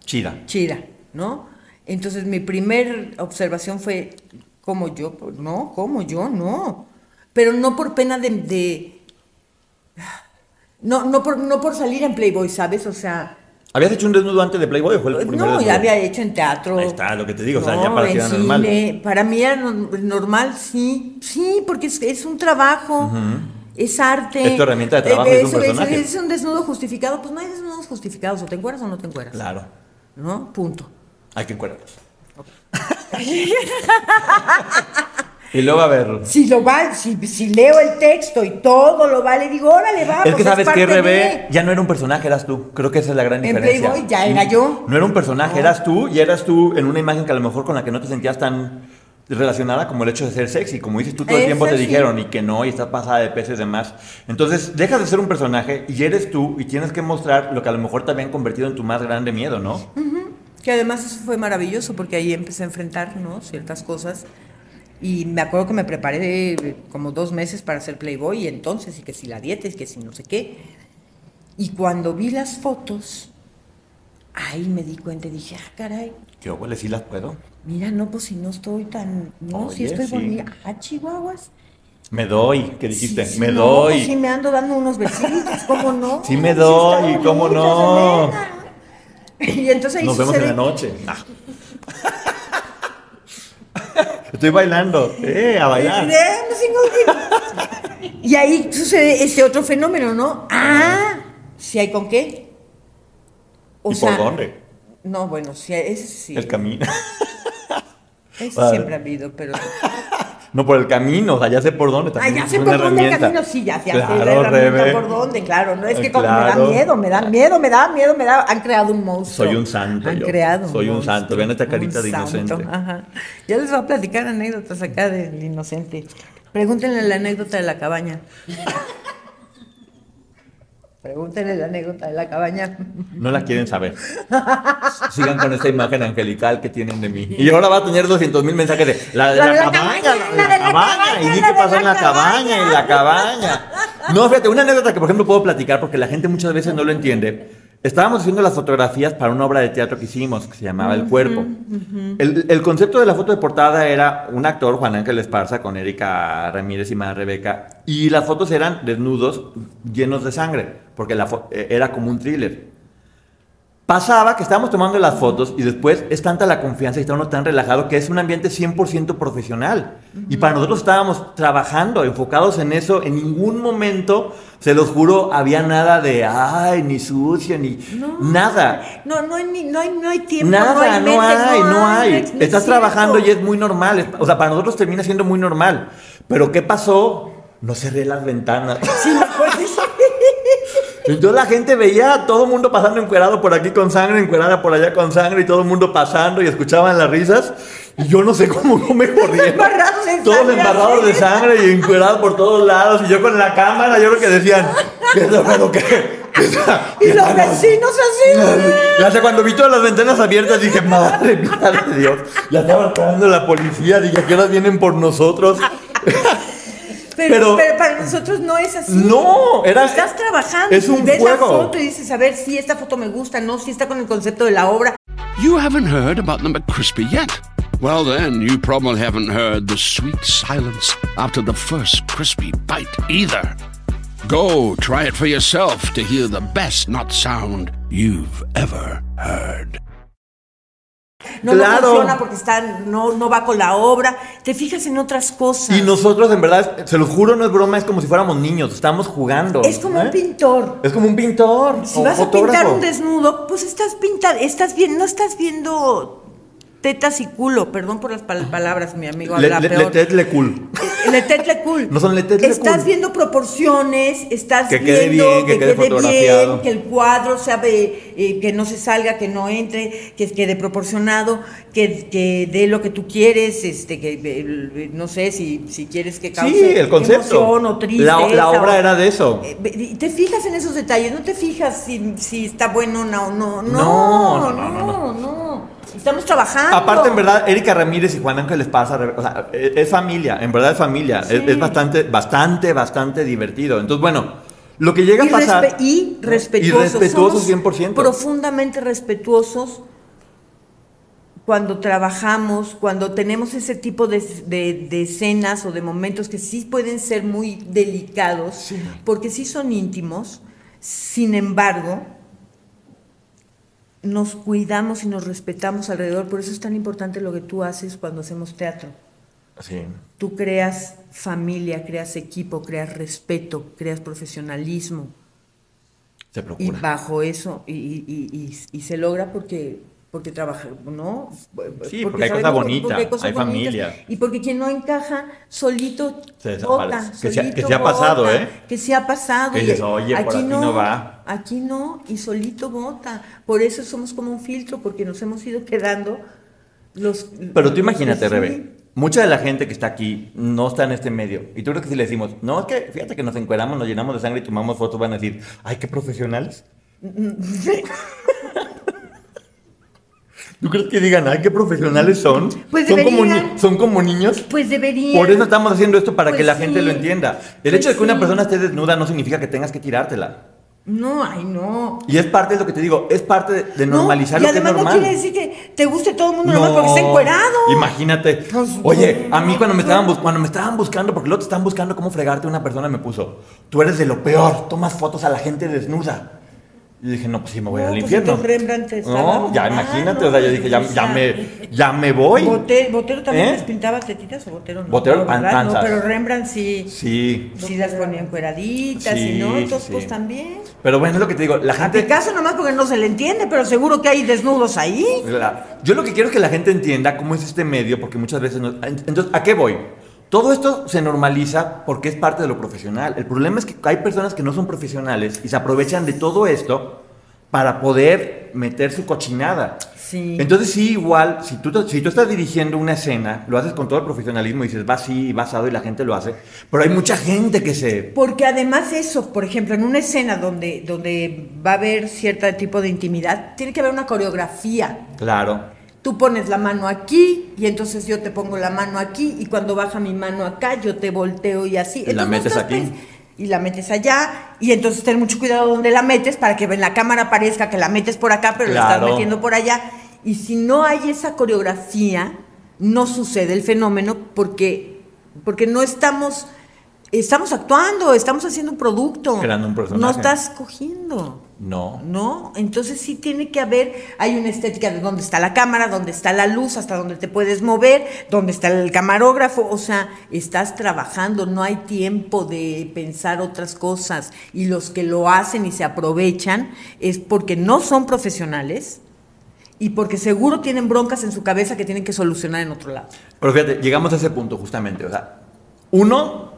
Chida. chida, ¿no? Entonces mi primer observación fue, ¿cómo yo? No, ¿cómo yo? No. Pero no por pena de... de- [sighs] no, no, por, no por salir en Playboy, ¿sabes? O sea, ¿Habías hecho un desnudo antes de Playboy o fue el primer no, desnudo? ya había hecho en teatro. Ahí está, lo que te digo, o sea, ya para normal. Para mí era no- normal, sí, sí, porque es, es un trabajo, es arte. Es tu herramienta de trabajo, es un personaje. Es, un desnudo justificado, pues no hay desnudos justificados, o te encueras o no te encueras. Claro, ¿No? Punto. hay que encuadrarlos. [laughs] y luego, a ver... Si lo va, si, si leo el texto y todo lo vale, digo, órale, va. Es que sabes que Rebe ya no era un personaje, eras tú. Creo que esa es la gran En diferencia. Playboy ya era yo. No era un personaje, eras tú y eras tú en una imagen que a lo mejor con la que no te sentías tan relacionada como el hecho de ser sexy. Como dices tú todo el Eso tiempo te sí. dijeron y que no y estás pasada de peces de más. Entonces dejas de ser un personaje y eres tú y tienes que mostrar lo que a lo mejor te habían convertido en tu más grande miedo, ¿no? Que además eso fue maravilloso porque ahí empecé a enfrentar ¿no? ciertas cosas. Y me acuerdo que me preparé como dos meses para hacer Playboy y entonces, y que si la dieta, y que si no sé qué. Y cuando vi las fotos, ahí me di cuenta y dije, ah, caray, Que huele, sí las puedo. mira, no, pues si no estoy tan, no, si Oye, estoy sí. bonita. Ah, chihuahuas. Me doy, ¿qué dijiste? Sí, sí, me no, doy. pues sí me ando dando unos besitos, [laughs] ¿cómo no? Sí me doy, ¿cómo no? [laughs] Y entonces ahí Nos vemos en sucede- la noche. Ah. Estoy bailando. Eh, a bailar. Y ahí sucede este otro fenómeno, ¿no? Ah, si hay con qué. O ¿Y por dónde? No, bueno, sí, ese sí. El camino. Ese Vale. siempre ha habido, pero. No por el camino, o sea, ya sé por dónde Ah, también. ya es sé por dónde el camino, sí, ya sé Claro, la herramienta Rebe. por dónde, claro. No es que como me da miedo, me da miedo, me da miedo, me da. Han creado un monstruo. Soy un santo, Han yo. creado. Soy un santo. Vean esta carita de inocente. Ajá. Ya les voy a platicar anécdotas acá del inocente. Pregúntenle la anécdota de la cabaña. Pregúntenle la anécdota de la cabaña. No la quieren saber. Sigan con esta imagen angelical que tienen de mí. Y ahora va a tener 200 mil mensajes de la de La cabaña, cabaña, la de cabaña. cabaña, Y di qué pasó en la cabaña, en la cabaña. No, fíjate, una anécdota que por ejemplo puedo platicar porque la gente muchas veces no lo entiende. Estábamos haciendo las fotografías para una obra de teatro que hicimos que se llamaba El Cuerpo. el, el concepto de la foto de portada era un actor, Juan Ángel Esparza, con Erika Ramírez y Mara Rebeca, y las fotos eran desnudos llenos de sangre, porque la eh, era como un thriller. Pasaba que estábamos tomando las fotos y después es tanta la confianza y está uno tan relajado que es un ambiente 100% profesional. Y para nosotros estábamos trabajando, enfocados en eso. En ningún momento, se los juro, había nada de, ay, ni sucio, ni nada. No, no hay, ni- no hay, no hay tiempo. Nada, no mente, hay, no hay. no Estás trabajando y es muy normal. O sea, para nosotros termina siendo muy normal. Pero ¿qué pasó? No cerré las ventanas. Sí, me acuerdo, sí. Entonces la gente veía a todo el mundo pasando encuerado por aquí con sangre, encuerada por allá con sangre, y todo el mundo pasando y escuchaban las risas. Y yo no sé cómo no me. Embarrados en Todos sangre, embarrados de sangre y encuerados por todos lados. Y yo con la cámara, yo creo que decían, ¿qué es lo pero qué? ¿Qué está- Y los vecinos así. y hasta cuando vi todas las ventanas abiertas dije, madre mía de Dios, ya estaba esperando la policía, dije, ¿a qué horas vienen por nosotros? [laughs] Pero, Pero- pero para nosotros no es así. No, era- Estás trabajando. es un ves juego. la foto y dices, a ver si esta foto me gusta, no, si está con el concepto de la obra. You haven't heard about the McCrispy yet? Well, then, you probably haven't heard the sweet silence after the first crispy bite either. Go try it for yourself to hear the best nut sound you've ever heard. No, no funciona porque está, no, no va con la obra. Te fijas en otras cosas. Y nosotros, en verdad, se lo juro, no es broma, es como si fuéramos niños, estamos jugando. Es como un ¿eh? pintor. Es como un pintor. Si o vas a pintar un desnudo, pues estás pintando, estás viendo, no estás viendo tetas y culo, perdón por las pal- palabras, mi amigo Le, le, le tet, le cool. Le cool. No son le tetle Estás cool. viendo proporciones, estás Que quede viendo bien, que que, quede fotografiado. bien, que el cuadro sea de- eh, que no se salga, que no entre, que quede proporcionado, que, que dé lo que tú quieres, este, que eh, no sé si, si quieres que cause Sí, el concepto. emoción o La, tristeza. la obra o- era de eso. eh, te fijas en esos detalles, no te fijas si, si está bueno o no, no, no, No, no, no, no, no, no. Estamos trabajando. Aparte, en verdad, Erika Ramírez y Juan Ángel Esparza, o sea, es, es familia, en verdad es familia. Es, es bastante, bastante, bastante divertido. Entonces, bueno, lo que llega y, a pasar. respe- y respetuosos. Y respetuosos somos 100%. Profundamente respetuosos cuando trabajamos, cuando tenemos ese tipo de, de- de escenas o de momentos que sí pueden ser muy delicados, porque sí son íntimos, sin embargo, nos cuidamos y nos respetamos alrededor, por eso es tan importante lo que tú haces cuando hacemos teatro. Sí. Tú creas familia, creas equipo, creas respeto, creas profesionalismo. Se Y procura. bajo eso, y, y- y- y- y se logra porque, porque trabaja, ¿no? Sí, porque hay cosa bonita, hay familia. Y porque quien no encaja, solito Se bota, Que sí ha- solito que sí ha pasado, bota, ¿eh? Que sí ha pasado. Que dices, "Oye, por aquí no va". Aquí no, y solito vota. Por eso somos como un filtro, porque nos hemos ido quedando los... Pero tú imagínate, que. Rebe. Mucha de la gente que está aquí no está en este medio. Y tú crees que si le decimos, no, es que fíjate que nos encueramos, nos llenamos de sangre y tomamos fotos, van a decir, ay, qué profesionales. [laughs] ¿Tú crees que digan, ay, qué profesionales son? Pues son, como, deberían. son como niños. Pues debería. Por eso estamos haciendo esto para Pues que la sí. gente lo entienda. El Pues hecho de que una sí. persona esté desnuda no significa que tengas que tirártela. No, ay, no. Y es parte de lo que te digo, es parte de, No, normalizar y lo que es además normal. no quiere decir que te guste todo el mundo nomás porque está encuerado. Imagínate. Oye, a mí no, cuando me no. estaban cuando me estaban buscando, porque luego te están buscando cómo fregarte, una persona me puso, tú eres de lo peor, tomas fotos a la gente desnuda. Y dije, no, pues sí me voy No, al pues infierno. Rembrandt no, ya imagínate, o sea, yo dije, ya, me, ya me voy. Bote- Botero también ¿Eh? les pintaba tetitas o Botero no. Botero, panzas. No, pero Rembrandt sí, Sí. sí las ponía encueraditas Sí, y no, entonces sí. pues también. Pero bueno, es lo que te digo, la A gente... Picasso nomás porque no se le entiende, pero seguro que hay desnudos ahí. Yo lo que quiero es que la gente entienda cómo es este medio, porque muchas veces no... Entonces, ¿a qué voy? Todo esto se normaliza porque es parte de lo profesional. El problema es que hay personas que no son profesionales y se aprovechan de todo esto para poder meter su cochinada. Sí. Entonces sí, igual, si tú, si tú estás dirigiendo una escena, lo haces con todo el profesionalismo y dices, va así, basado y la gente lo hace, pero hay mucha gente que se... Porque además eso, por ejemplo, en una escena donde, donde va a haber cierto tipo de intimidad, tiene que haber una coreografía. Claro. Tú pones la mano aquí y entonces yo te pongo la mano aquí y cuando baja mi mano acá yo te volteo y así. Y la Entonces, metes aquí. Y la metes allá y entonces ten mucho cuidado donde la metes para que en la cámara parezca que la metes por acá pero la Claro. estás metiendo por allá. Y si no hay esa coreografía, no sucede el fenómeno porque, porque no estamos... Estamos actuando, estamos haciendo un producto. Creando un personaje. No estás cogiendo. No. No, entonces sí tiene que haber, hay una estética de dónde está la cámara, dónde está la luz, hasta dónde te puedes mover, dónde está el camarógrafo, o sea, estás trabajando, no hay tiempo de pensar otras cosas y los que lo hacen y se aprovechan es porque no son profesionales y porque seguro tienen broncas en su cabeza que tienen que solucionar en otro lado. Pero fíjate, llegamos a ese punto justamente. O sea, uno,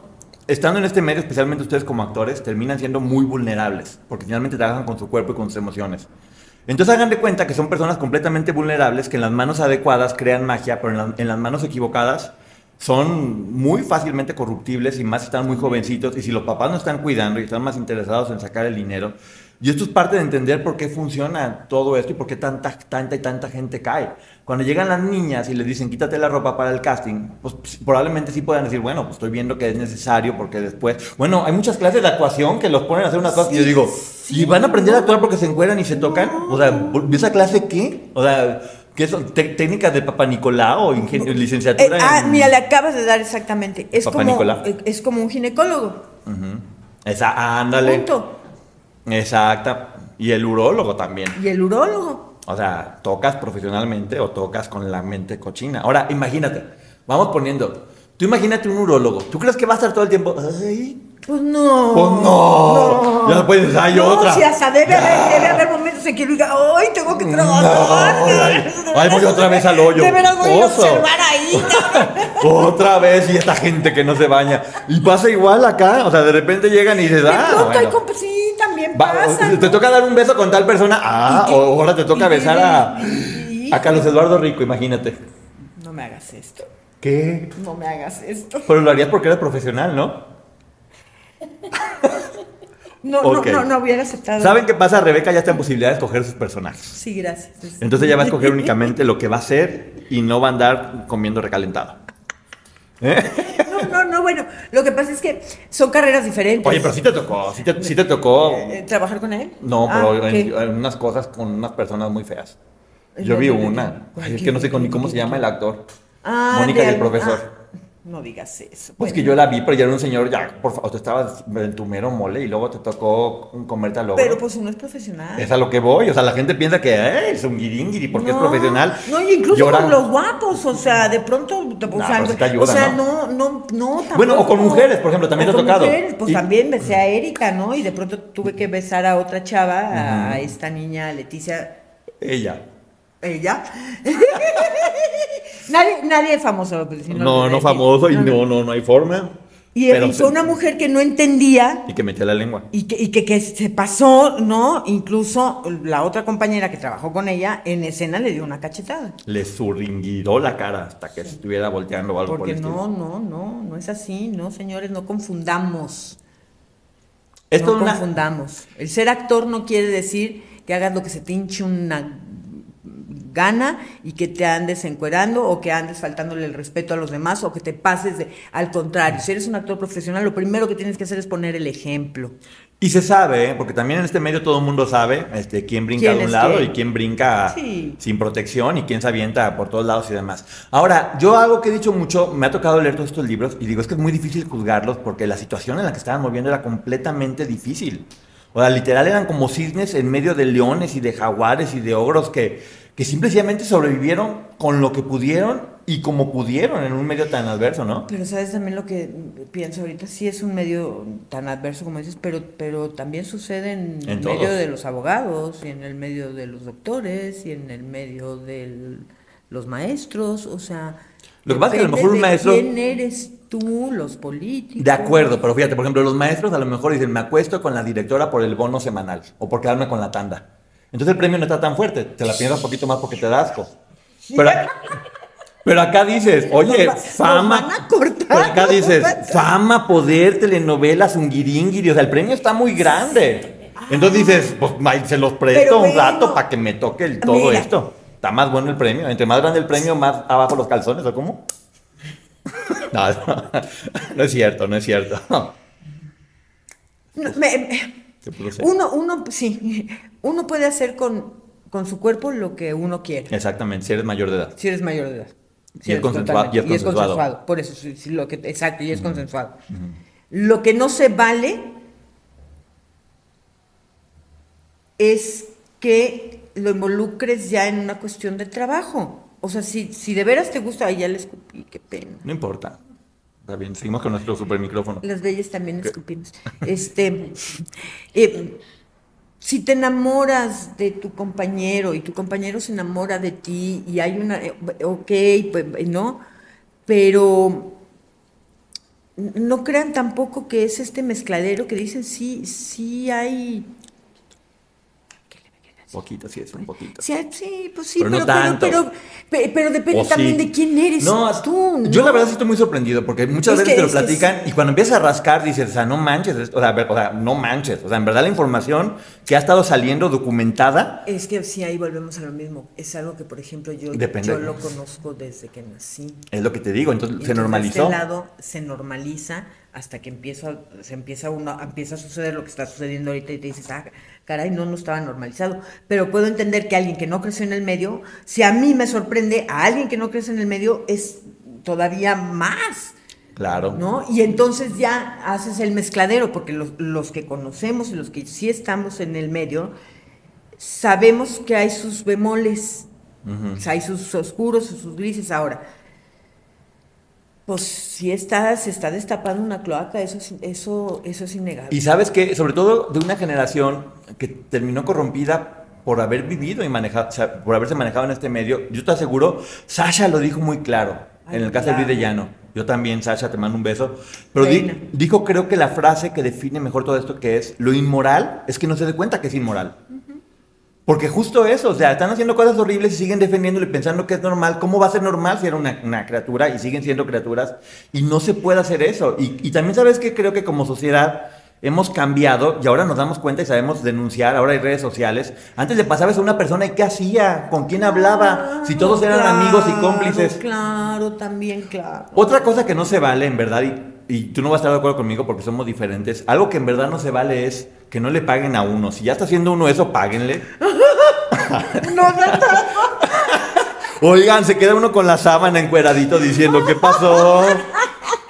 estando en este medio, especialmente ustedes como actores, terminan siendo muy vulnerables, porque finalmente trabajan con su cuerpo y con sus emociones. Entonces hagan de cuenta que son personas completamente vulnerables, que en las manos adecuadas crean magia, pero en, la- en las manos equivocadas son muy fácilmente corruptibles y más están muy jovencitos y si los papás no están cuidando y están más interesados en sacar el dinero. Y esto es parte de entender por qué funciona todo esto y por qué tanta, tanta y tanta gente cae. Cuando llegan las niñas y les dicen quítate la ropa para el casting, pues ps- probablemente sí puedan decir, bueno, pues estoy viendo que es necesario porque después... Bueno, hay muchas clases de actuación que los ponen a hacer unas cosas que yo digo, ¿y van a aprender a actuar porque se encueran y se tocan? O sea, ¿esa clase qué? O sea, ¿qué son? ¿Té- ¿Técnicas de Papá Nicolau o ingen- Eh, licenciatura ah, en- mira, le acabas de dar exactamente. Es Papá como, eh, es como un ginecólogo. Esa, ándale. Punto. Exacta. Y el urólogo también. Y el urólogo. O sea, tocas profesionalmente o tocas con la mente cochina. Ahora, imagínate, vamos poniendo. Tú imagínate un urólogo. ¿Tú crees que va a estar todo el tiempo? Ay, Pues no. Pues no. Ya no puedes decir, "Ay, no, otra". Si hasta debe, Ya. haber, debe haber momentos en que yo diga, ¡ay, tengo que No, trabajar! ay, ay, voy otra vez al hoyo. De veras voy a observar ahí. [laughs] Otra vez y esta gente que no se baña. Y pasa igual acá. O sea, de repente llegan y dices, De ah, pronto hay bueno. comp- Va, te toca dar un beso con tal persona. Ah, o ahora te toca besar a, Carlos Eduardo Rico, imagínate. No me hagas esto. ¿Qué? No me hagas esto. Pero lo harías porque eres profesional, ¿no? No, no, no, no hubiera aceptado. ¿Saben qué pasa? Rebeca ya está en posibilidad de escoger sus personajes. Sí, gracias. Entonces ya va a escoger únicamente lo que va a hacer y no va a andar comiendo recalentado. ¿Eh? No, bueno, lo que pasa es que son carreras diferentes. Oye, pero sí te tocó, sí te, sí te tocó. Eh, ¿Trabajar con él? No, Ah, pero en, unas cosas con unas personas muy feas. ¿En Yo vi una. Es que no sé ni cómo se llama el actor. Ah, Mónica y el profesor. ah, no digas eso. Pues Bueno. que yo la vi, pero ya era un señor, ya, por favor, tú estabas en tu mero mole y luego te tocó comerte al logro. Pero pues uno es profesional. Es a lo que voy, o sea, la gente piensa que eh, es un guiringuiri porque es No, profesional. No, y incluso con los guapos, o sea, de pronto, o sea, pero sí te ayuda, o sea, ¿no? no, no, no, tampoco. Bueno, o con mujeres, por ejemplo, también O te ha con tocado. mujeres, pues Y- también besé a Erika, ¿no? Y de pronto tuve que besar a otra chava, a esta niña Leticia, Ella. Ella. [laughs] nadie, nadie es famoso, si No, no, famoso y No, no. no, hay forma. Y, fue una mujer que no entendía Y que metía la lengua. y que, y que, que se pasó, ¿no? Incluso la otra compañera que trabajó con ella en escena le dio una cachetada. Le surringuiró la cara hasta que estuviera volteando o algo por Porque el estilo. no, no, no, no es así, no, señores, no confundamos. Esto no una- confundamos. El ser actor no quiere decir que hagas lo que se te hinche una gana y que te andes encuerando o que andes faltándole el respeto a los demás o que te pases de... Al contrario, si eres un actor profesional, lo primero que tienes que hacer es poner el ejemplo. Y se sabe, ¿eh? porque también en este medio todo el mundo sabe este, quién brinca ¿Quién de un lado quién? y quién brinca Sí. sin protección y quién se avienta por todos lados y demás. Ahora, yo algo que he dicho mucho, me ha tocado leer todos estos libros y digo, es que es muy difícil juzgarlos porque la situación en la que estaban moviendo era completamente difícil. O sea, literal eran como cisnes en medio de leones y de jaguares y de ogros que, que simplemente sobrevivieron con lo que pudieron y como pudieron en un medio tan adverso, ¿no? Pero sabes también lo que pienso ahorita, sí es un medio tan adverso como dices, pero, pero también sucede en, En el todos. medio de los abogados, y en el medio de los doctores, y en el medio de los maestros, o sea... Lo que pasa es que a lo mejor un maestro- ¿Quién eres tú, los políticos? De acuerdo, pero fíjate, por ejemplo, los maestros a lo mejor dicen, me acuesto con la directora por el bono semanal o por quedarme con la tanda. Entonces el premio no está tan fuerte, te la piensas un poquito más porque te da asco. Pero, pero acá dices, oye, Nos va- fama. nos van a cortar, Pero acá dices, fama, poder, telenovelas, un guiringuiri, o sea, el premio está muy grande. Entonces dices, pues se los presto un rato bueno. para que me toque el, todo Mira. esto. Está más bueno el premio. Entre más grande el premio, más abajo los calzones, ¿o cómo? [laughs] No, no, [laughs] no es cierto, no es cierto. No, me- uno, uno, sí, uno puede hacer con, con su cuerpo lo que uno quiere. Exactamente, si eres mayor de edad. Si eres mayor de edad. Y es consensua- y es consensuado. Por eso, sí, lo que, exacto, y es consensuado. Lo que no se vale es que lo involucres ya en una cuestión de trabajo. O sea, si, si de veras te gusta, ay, ya le escupí, qué pena. No importa. Está bien, seguimos con nuestro super micrófono. Las bellas también escupimos. Este, eh, si te enamoras de tu compañero y tu compañero se enamora de ti y hay una, eh, ok, pues, ¿no? Pero no crean tampoco que es este mezcladero que dicen sí, sí hay, Poquito, sí es un poquito. sí, sí, pues sí, Pero pero, no pero, tanto. pero, pe- pero depende O también sí. de quién eres No, tú. Yo ¿no? la verdad sí estoy muy sorprendido porque muchas Es veces te lo es platican y cuando empiezas a rascar dices, o sea, no manches, es- o sea, o sea, no manches. O sea, en verdad la información que ha estado saliendo documentada, Es que sí, ahí volvemos a lo mismo. Es algo que, por ejemplo, yo, Depende. yo lo conozco desde que nací. es lo que te digo, entonces Y se entonces, normalizó. De este lado se normaliza hasta que empieza, se empieza uno, empieza a suceder lo que está sucediendo ahorita y te dices, ah, caray, no, no estaba normalizado. Pero puedo entender que alguien que no creció en el medio, si a mí me sorprende, a alguien que no crece en el medio es todavía más. Claro. ¿No? Y entonces ya haces el mezcladero, porque los, los que conocemos y los que sí estamos en el medio, sabemos que hay sus bemoles, o sea, hay sus oscuros, sus grises. Ahora, pues si está, se está destapando una cloaca, eso es, eso, eso es innegable. Y sabes que, sobre todo de una generación que terminó corrompida por haber vivido y manejado, o sea, por haberse manejado en este medio, yo te aseguro, Sasha lo dijo muy claro Ay, en el caso claro. de Luis de Llano. Yo también, Sasha, te mando un beso. Pero di- dijo, creo que la frase que define mejor todo esto, que es lo inmoral, es que no se dé cuenta que es inmoral. Porque justo eso, o sea, están haciendo cosas horribles y siguen defendiéndolo y pensando que es normal. ¿Cómo va a ser normal si era una, una criatura y siguen siendo criaturas? Y no se puede hacer eso. Y, y también sabes que creo que como sociedad hemos cambiado y ahora nos damos cuenta y sabemos denunciar. Ahora hay redes sociales. Antes le pasabas a una persona y qué hacía, con quién hablaba, si todos eran Claro, amigos y cómplices. Claro, también, claro. Otra cosa que no se vale, en verdad, y, y tú no vas a estar de acuerdo conmigo porque somos diferentes, algo que en verdad no se vale es que no le paguen a uno. Si ya está haciendo uno eso, páguenle. [laughs] No, no, no. [laughs] Oigan, se queda uno con la sábana encueradito diciendo, ¿qué pasó?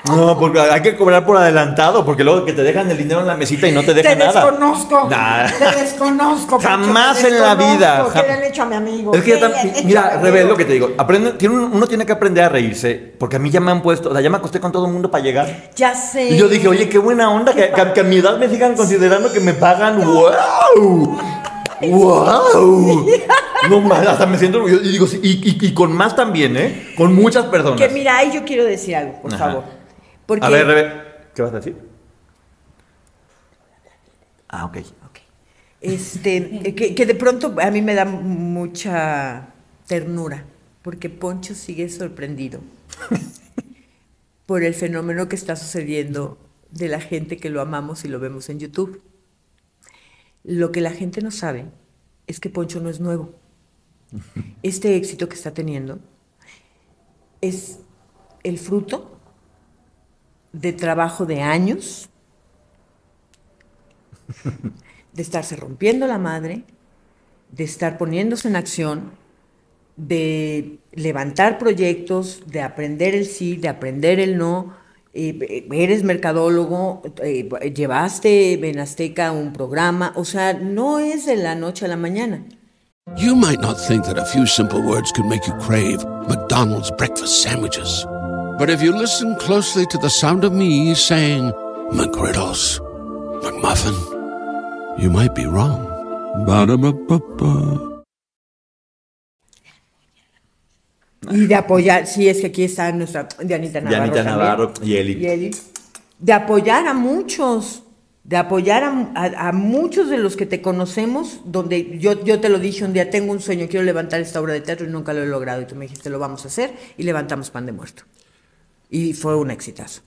No, porque hay que cobrar por adelantado, porque luego que te dejan el dinero en la mesita y no te Te dejan nada. desconozco. Nah. Te desconozco. Jamás te en la desconozco. vida. ¿Qué le han hecho a mi amigo? Es que ¿Qué ya le tam- han hecho a mira, mi Rebel, lo que te digo, aprende, tiene un- uno tiene que aprender a reírse, porque a mí ya me han puesto, o sea, ya me acosté con todo el mundo para llegar. Ya sé. Y yo dije, oye, qué buena onda, que, que- que a mi edad me sigan considerando que me pagan. ¡Wow! ¡Wow! No más, [laughs] hasta me siento orgulloso. Y digo, sí, y, y- y con más también, ¿eh? Con muchas personas. Que mira, ahí yo quiero decir algo, por Ajá. favor. Porque, A ver, Rebe, ¿qué vas a decir? Ah, ok. Ok. Este, que, que de pronto a mí me da mucha ternura, porque Poncho sigue sorprendido [laughs] por el fenómeno que está sucediendo de la gente que lo amamos y lo vemos en YouTube. Lo que la gente no sabe es que Poncho no es nuevo. [laughs] Este éxito que está teniendo es el fruto de trabajo de años, de estarse rompiendo la madre, de estar poniéndose en acción, de levantar proyectos, de aprender el sí, de aprender el no. Eh, eres mercadólogo, eh, llevaste en Azteca un programa, o sea, no es de la noche a la mañana. You might not think that a few simple words could make you crave McDonald's breakfast sandwiches. But if you listen closely to the sound of me saying McGriddles, McMuffin, you might be wrong. Ba-da-ba-ba-ba. Y de apoyar, sí, es que aquí está nuestra Dianita Navarro. Dianita también. Navarro y Eli. Y Eli. De apoyar a muchos, de apoyar a, a- a muchos de los que te conocemos, donde yo, yo te lo dije un día, tengo un sueño, quiero levantar esta obra de teatro y nunca lo he logrado. Y tú me dijiste, lo vamos a hacer y levantamos pan de muerto. Y fue un exitazo.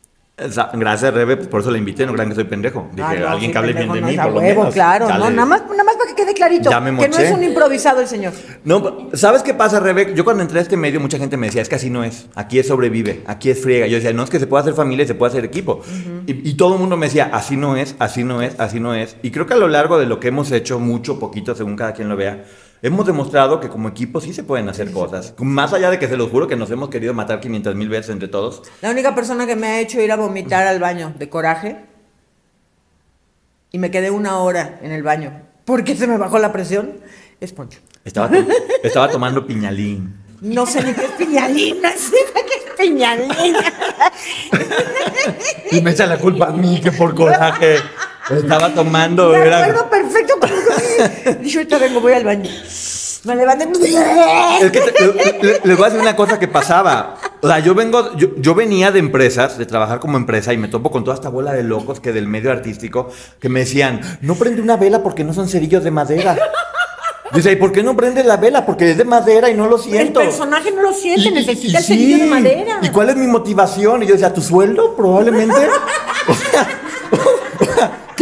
Gracias, Rebe, pues por eso la invité, no crean que soy pendejo. Dije, Ah, no, alguien sí, que hable bien de mí, por lo huevo, menos. claro, Dale. no, nada más, nada más para que quede clarito, Ya me que no es un improvisado el señor. No, ¿sabes qué pasa, Rebe? Yo cuando entré a este medio, mucha gente me decía, es que así no es. Aquí es sobrevive, aquí es friega. Yo decía, no, es que se puede hacer familia y se puede hacer equipo. y, y todo el mundo me decía, así no es, así no es, así no es. Y creo que a lo largo de lo que hemos hecho, mucho, poquito, según cada quien lo vea, hemos demostrado que como equipo sí se pueden hacer cosas. Más allá de que se los juro que nos hemos querido matar 500 mil veces entre todos. La única persona que me ha hecho ir a vomitar al baño de coraje y me quedé una hora en el baño porque se me bajó la presión es Poncho. Estaba, to- estaba tomando piñalín. No sé ni qué es piñalina, sé qué es piñalina. Y me echa la culpa a mí que por coraje estaba tomando. Me era- acuerdo perfecto cómo Dije, ahorita vengo, voy al baño. Me levanté. Es que te- le- le- les voy a decir una cosa que pasaba. O sea, yo vengo, yo, yo venía de empresas, de trabajar como empresa, y me topo con toda esta bola de locos que del medio artístico, que me decían, no prende una vela porque no son cerillos de madera. Dice, ¿y por qué no prende la vela? Porque es de madera y no lo El siento. personaje no lo siente, Y- necesita y el cerillo de sí. madera. ¿Y cuál es mi motivación? Y yo decía, ¿tu sueldo? Probablemente. [laughs] O sea,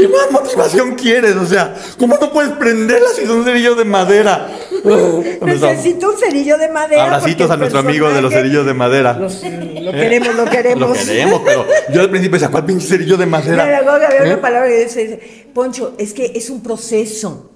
¿qué más motivación quieres? O sea, ¿cómo no puedes prenderla si son cerillos de madera? [laughs] Necesito un cerillo de madera. Abracitos a nuestro amigo de los cerillos de madera. Los- lo queremos, lo [laughs] queremos. Lo queremos, pero yo al principio decía, ¿cuál pinche cerillo de madera? Mira, luego había ¿Eh? una palabra que dice, Poncho, es que es un proceso.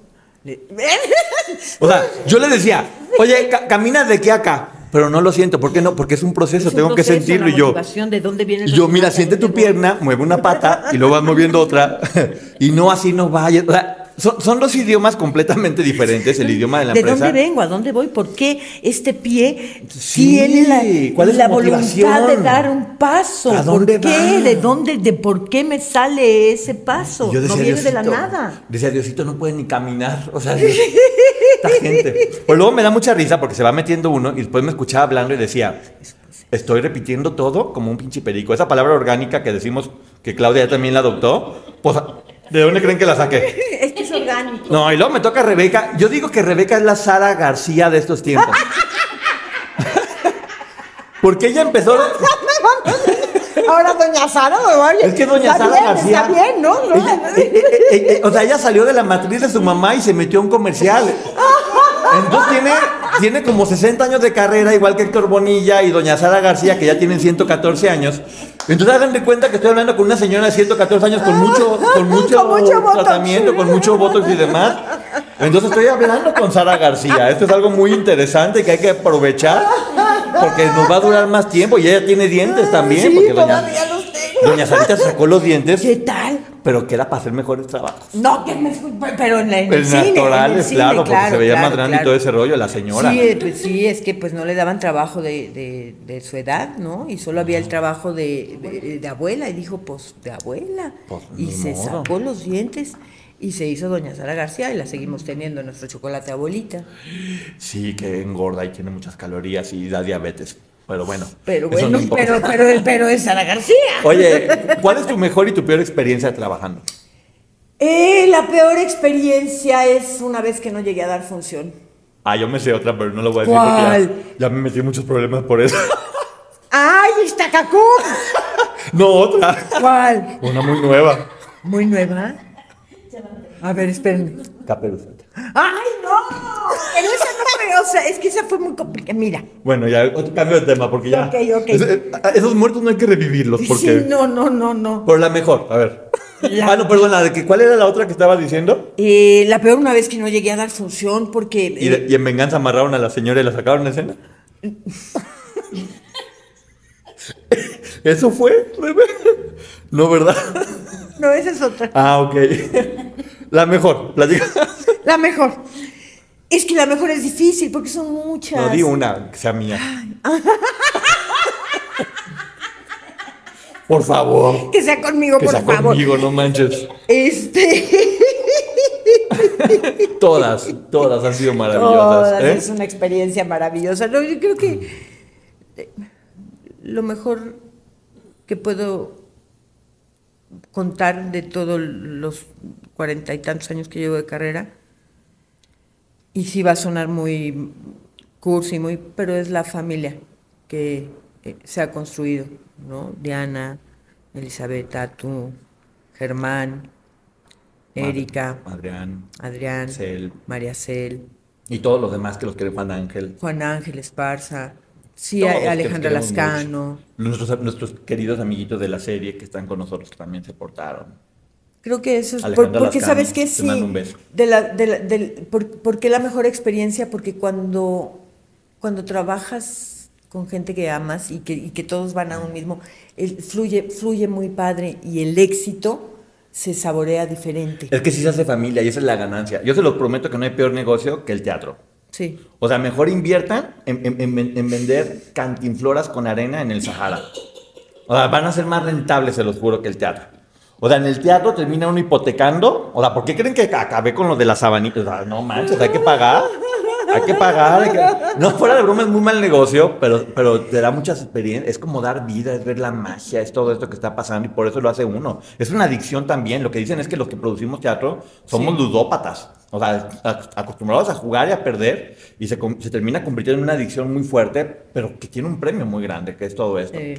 O sea, yo le decía, [laughs] oye, ca- caminas de aquí a acá, pero no lo siento, ¿por qué no? Porque es un proceso, Es un tengo que sentirlo. Y yo, ¿de dónde viene yo, mira, siente tu ¿Dónde pierna, mueve una pata y luego vas moviendo otra. [laughs] Y no así no vayas. O sea, son, son dos idiomas completamente diferentes, el idioma de la ¿De empresa. dónde vengo? ¿A dónde voy? ¿Por qué este pie Sí, tiene la, ¿cuál es la su voluntad motivación? de dar un paso? ¿A dónde ¿Por qué? ¿De dónde? ¿De por qué me sale ese paso? No viene de la nada. Decía, Diosito no puede ni caminar. O sea, [laughs] esta gente. Pues luego me da mucha risa porque se va metiendo uno y después me escuchaba hablando y decía, estoy repitiendo todo como un pinche perico. Esa palabra orgánica que decimos que Claudia ya también la adoptó, pues, ¿de dónde creen que la saqué? Es que es orgánico. No, y luego me toca Rebeca. Yo digo que Rebeca es la Sara García de estos tiempos. Porque ella empezó. Ahora doña Sara, oye, Es que doña está Sara bien, García. Está bien, ¿no? ¿No? Ella- eh, eh, eh, o sea, ella salió de la matriz de su mamá y se metió a un comercial. Entonces tiene, tiene como 60 años de carrera, igual que Héctor Bonilla y doña Sara García, que ya tienen 114 años. Entonces hagan de cuenta que estoy hablando con una señora de 114 años con mucho, con mucho, Con mucho botox. tratamiento, con mucho botox y demás. Entonces estoy hablando con Sara García. Esto es algo muy interesante que hay que aprovechar porque nos va a durar más tiempo y ella tiene dientes también. Sí, porque doña, todavía los tengo. doña Sarita sacó los dientes, ¿Qué tal? pero que era para hacer mejores trabajos. No, que me, pero en, la, en el cine. en el naturales, cine, claro, porque se veía claro, más grande y todo ese rollo, la señora. Sí, eh, pues sí, es que pues no le daban trabajo de, de- de su edad, ¿no? Y solo había el trabajo de, de- abuela. Y dijo, pues, de abuela. Pues, y se modo. sacó los dientes y se hizo doña Sara García y la seguimos teniendo en nuestro chocolate abuelita. Sí, que engorda y tiene muchas calorías y da diabetes. Pero bueno. Pero no bueno, pero, pero, pero es Sara García. Oye, ¿cuál es tu mejor y tu peor experiencia trabajando? Eh, la peor experiencia es una vez que no llegué a dar función. Ah, yo me sé otra, pero no lo voy a decir ¿Cuál? porque ya, ya me metí en muchos problemas por eso. ¡Ay, está Cacú! [laughs] no, otra. ¿Cuál? Una muy nueva. ¿Muy nueva? A ver, espérenme. Caperucita. ¡Ay, no! Pero esa no fue, o sea, es que esa fue muy complicada. Mira. Bueno, ya otro cambio de tema porque ya. Ok, ok. Es- eh, esos muertos no hay que revivirlos porque. Sí, no, no, no, no. Por la mejor, a ver. La- Ah, no, perdón, la de que ¿cuál era la otra que estaba diciendo? Eh, la peor una vez que no llegué a dar función porque... ¿Y, de- y en venganza amarraron a la señora y la sacaron de escena? [laughs] ¿Eso fue? No, ¿verdad? No, esa es otra. Ah, ok. La mejor, platica. La mejor. Es que la mejor es difícil porque son muchas. No, di una que sea mía. Por favor. Que sea conmigo, Que por sea favor. conmigo, no manches. Este... Todas, todas han sido maravillosas. Todas, ¿eh? Es una experiencia maravillosa. No, yo creo que lo mejor que puedo contar de todos los cuarenta y tantos años que llevo de carrera, y sí va a sonar muy cursi, muy, pero es la familia que eh, se ha construido, ¿no? Diana, Elizabeth, tú, Germán, Erika, Adrián. Adrián, Cel. María Cel, Y todos los demás que los quiere Juan Ángel. Juan Ángel Esparza, sí, Todos Alejandra Lascano. Nuestros, nuestros queridos amiguitos de la serie que están con nosotros que también se portaron. Creo que eso es por- porque Lascano, sabes que sí. un beso. De la, de la- del- por, ¿Por qué la mejor experiencia? Porque cuando, cuando trabajas con gente que amas y que, y que todos van a un mismo, el- fluye, fluye muy padre y el éxito se saborea diferente. Es que sí se hace familia y esa es la ganancia. Yo se los prometo que no hay peor negocio que el teatro. Sí. O sea, mejor inviertan en, en- en- en vender cantinfloras con arena en el Sahara. O sea, van a ser más rentables, se los juro, que el teatro. O sea, en el teatro termina uno hipotecando. O sea, ¿por qué creen que acabé con lo de las sabanitas? O sea, no manches, hay que pagar. Hay que pagar. hay que- No, fuera de broma, es muy mal negocio, pero, pero te da muchas experiencias. Es como dar vida, es ver la magia, es todo esto que está pasando y por eso lo hace uno. Es una adicción también. Lo que dicen es que los que producimos teatro somos ludópatas. O sea, acostumbrados a jugar y a perder y se, termina convirtiendo en una adicción muy fuerte, pero que tiene un premio muy grande, que es todo esto. Sí.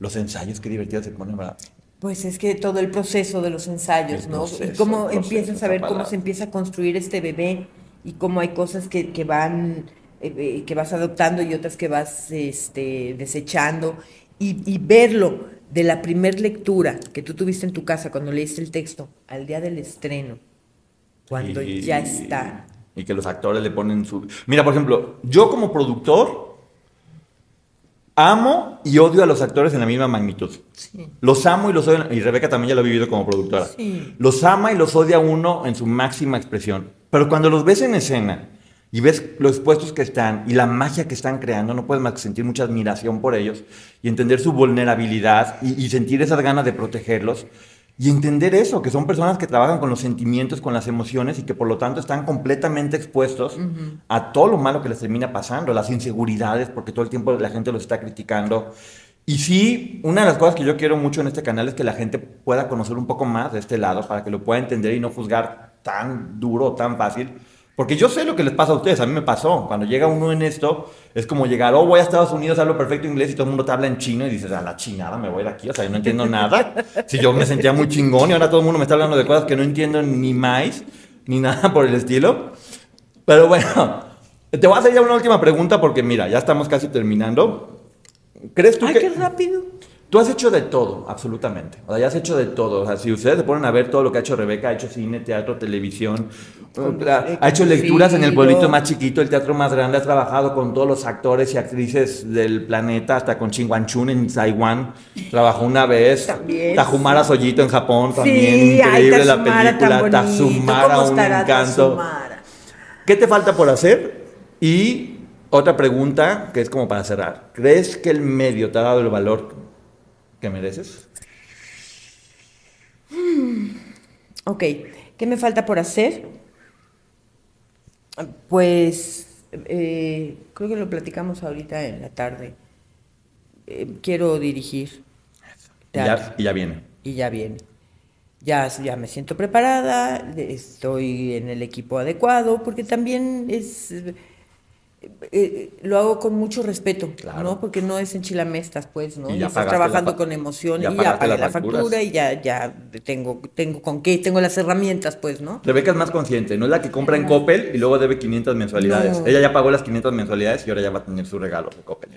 Los ensayos, qué divertidos se ponen, ¿verdad? Pues es que todo el proceso de los ensayos, El ¿no? proceso, y cómo proceso, empiezas a ver cómo se empieza a construir este bebé y cómo hay cosas que, que van, eh, eh, que vas adoptando y otras que vas este, desechando. Y, y verlo de la primer lectura que tú tuviste en tu casa cuando leíste el texto al día del estreno, cuando Y- ya está. Y que los actores le ponen su... Mira, por ejemplo, yo como productor, Amo y odio a los actores en la misma magnitud. Los amo y los odio. Y Rebeca también ya lo ha vivido como productora. Sí. Los ama y los odia uno en su máxima expresión. Pero cuando los ves en escena y ves los expuestos que están y la magia que están creando, no puedes más que sentir mucha admiración por ellos y entender su vulnerabilidad y, y sentir esas ganas de protegerlos. Y entender eso, que son personas que trabajan con los sentimientos, con las emociones y que por lo tanto están completamente expuestos a todo lo malo que les termina pasando, las inseguridades, porque todo el tiempo la gente los está criticando. Y sí, una de las cosas que yo quiero mucho en este canal es que la gente pueda conocer un poco más de este lado para que lo pueda entender y no juzgar tan duro tan fácil. Porque yo sé lo que les pasa a ustedes, a mí me pasó. Cuando llega uno en esto, es como llegar, oh, voy a Estados Unidos, hablo perfecto inglés y todo el mundo te habla en chino y dices, a la chingada, me voy de aquí, o sea, yo no entiendo nada. Si yo me sentía muy chingón y ahora todo el mundo me está hablando de cosas que no entiendo ni más, ni nada por el estilo. Pero bueno, te voy a hacer ya una última pregunta porque mira, ya estamos casi terminando. ¿Crees tú Ay, que... qué rápido. Tú has hecho de todo, absolutamente. O sea, ya has hecho de todo. O sea, si ustedes se ponen a ver todo lo que ha hecho Rebeca, ha hecho cine, teatro, televisión, ha, ha hecho lecturas en el pueblito más chiquito, el teatro más grande, has trabajado con todos los actores y actrices del planeta, hasta con Chingwanchun en Taiwán. Trabajó una vez. También, Tajumara Soyito en Japón, también. Sí, ay, Increíble la Tazumara tan película. Tazumara, ¿Cómo un encanto. Tazumara? ¿Qué te falta por hacer? Y otra pregunta que es como para cerrar. ¿Crees que el medio te ha dado el valor que mereces? Ok, ¿qué me falta por hacer? Pues eh, creo que lo platicamos ahorita en la tarde. Eh, quiero dirigir Y ya, y ya viene. y ya viene. Ya, ya me siento preparada, estoy en el equipo adecuado, porque también es eh, eh, lo hago con mucho respeto, Claro. ¿no? Porque no es enchilamestas, pues, ¿no? Y ya estás trabajando con emoción ya y ya pagaste pagué la facturas. factura y ya, ya tengo, tengo con qué, tengo las herramientas, pues, ¿no? Rebeca es más consciente, no es la que compra en Coppel y luego debe 500 mensualidades. No. Ella ya pagó las 500 mensualidades y ahora ya va a tener su regalo de Coppel.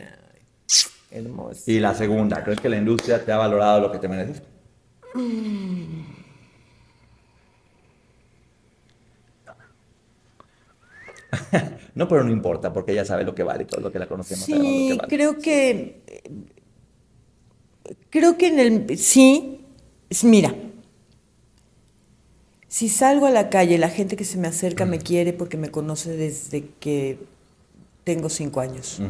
Hermoso. Y la segunda, ¿crees que la industria te ha valorado lo que te mereces? [laughs] No, pero no importa, porque ella sabe lo que vale todo lo que la conocemos lo Sí, que vale. creo que. Creo que en el. Sí, mira. Si salgo a la calle, la gente que se me acerca me quiere porque me conoce desde que tengo cinco años.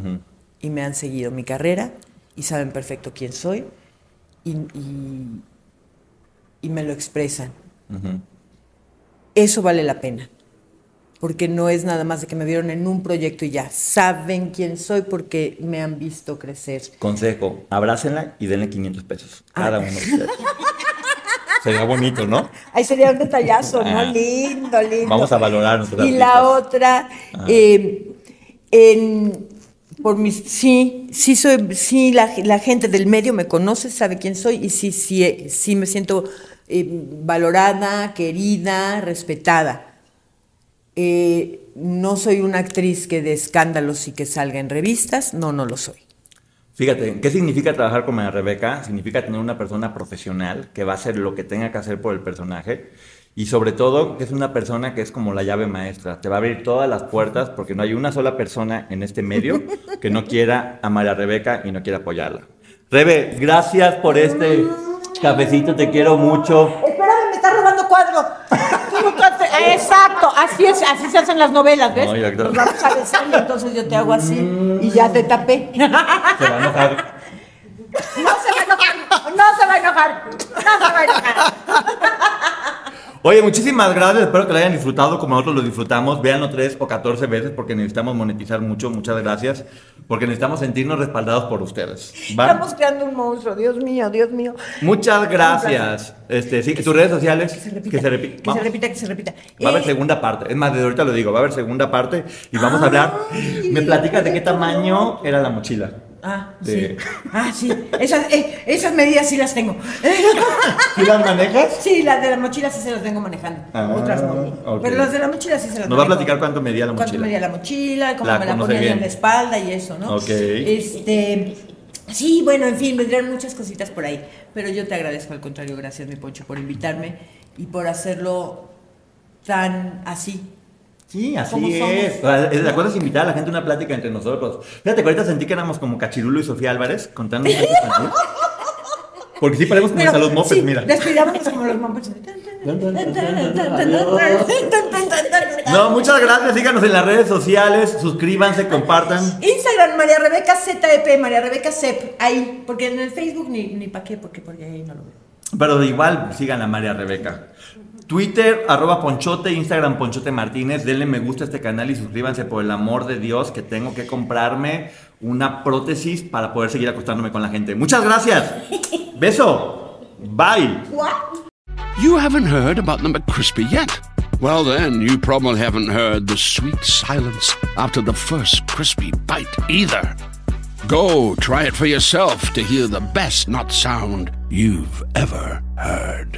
Y me han seguido mi carrera y saben perfecto quién soy y, y- y me lo expresan. Eso vale la pena. Porque no es nada más de que me vieron en un proyecto y ya saben quién soy porque me han visto crecer. Consejo, abrácenla y denle 500 pesos. Ah. Cada uno de ustedes. [laughs] Sería bonito, ¿no? Ahí sería un detallazo, ¿no? Ah. Lindo, lindo. Vamos a valorar nuestros Y la otra, eh, en, por mis, sí, sí soy, sí, la, la gente del medio me conoce, sabe quién soy y sí, sí, sí me siento eh, valorada, querida, respetada. Eh, no soy una actriz que de escándalos y que salga en revistas, no, no lo soy. Fíjate, ¿qué significa trabajar con María Rebeca? Significa tener una persona profesional que va a hacer lo que tenga que hacer por el personaje y sobre todo que es una persona que es como la llave maestra. Te va a abrir todas las puertas porque no hay una sola persona en este medio [laughs] que no quiera a María Rebeca y no quiera apoyarla. Rebe, gracias por este cafecito, te quiero mucho. Espérame, me está robando cuadros. [laughs] Exacto, así es, así se hacen las novelas, ¿ves? No, ya, claro. Nos vamos a besar y entonces yo te hago así y ya te tapé. Se va a enojar. No se va a enojar, no se va a enojar, no se va a enojar. Oye, muchísimas gracias. Espero que lo hayan disfrutado como nosotros lo disfrutamos. Véanlo tres o 14 veces porque necesitamos monetizar mucho. Muchas gracias. Porque necesitamos sentirnos respaldados por ustedes. ¿va? Estamos creando un monstruo, Dios mío, Dios mío. Muchas gracias. Este, sí, tus redes sociales. Que se repita, Que se, repi- que se repita, que se repita. Va a haber Eh, segunda parte. Es más, desde ahorita lo digo. Va a haber segunda parte y vamos a hablar. Me platicas de qué tamaño era la mochila. Ah, De- sí. Ah, sí. Esas, eh, esas medidas sí las tengo. [laughs] ¿Sí las manejas? Sí, las de la mochila sí se las vengo manejando. Ah, Otras no. ok. Pero las de la mochila sí se las Nos va a platicar cuánto medía la Cuánto mochila. medía la mochila, cómo La me la ponía en la espalda y eso, ¿no? Ok. Este. Sí, bueno, en fin, vendrán muchas cositas por ahí. Pero yo te agradezco, al contrario, gracias, mi Poncho, por invitarme y por hacerlo tan así. Sí, así ¿Cómo es. somos? Cosa es invitar a la gente a una plática entre nosotros. Fíjate que ahorita sentí que éramos como Cachirulo y Sofía Álvarez contando. Porque sí paremos como a los mopeds, sí, mira. Despidámonos como los mopeds. No, muchas gracias. Síganos en las redes sociales. Suscríbanse, compartan. Instagram, María Rebeca ZEP, María Rebeca CEP, ahí, porque en el Facebook ni, ni pa' qué, porque, porque ahí no lo veo. Pero igual sigan a María Rebeca. Twitter, arroba Ponchote, Instagram Ponchote Martínez. Denle me gusta a este canal y suscríbanse por el amor de Dios que tengo que comprarme una prótesis para poder seguir acostándome con la gente. Muchas gracias. [laughs] Beso. Bye. You haven't heard about the McCrispy yet? Well, then, you probably haven't heard the sweet silence after the first crispy bite either. Go try it for yourself to hear the best nut sound you've ever heard.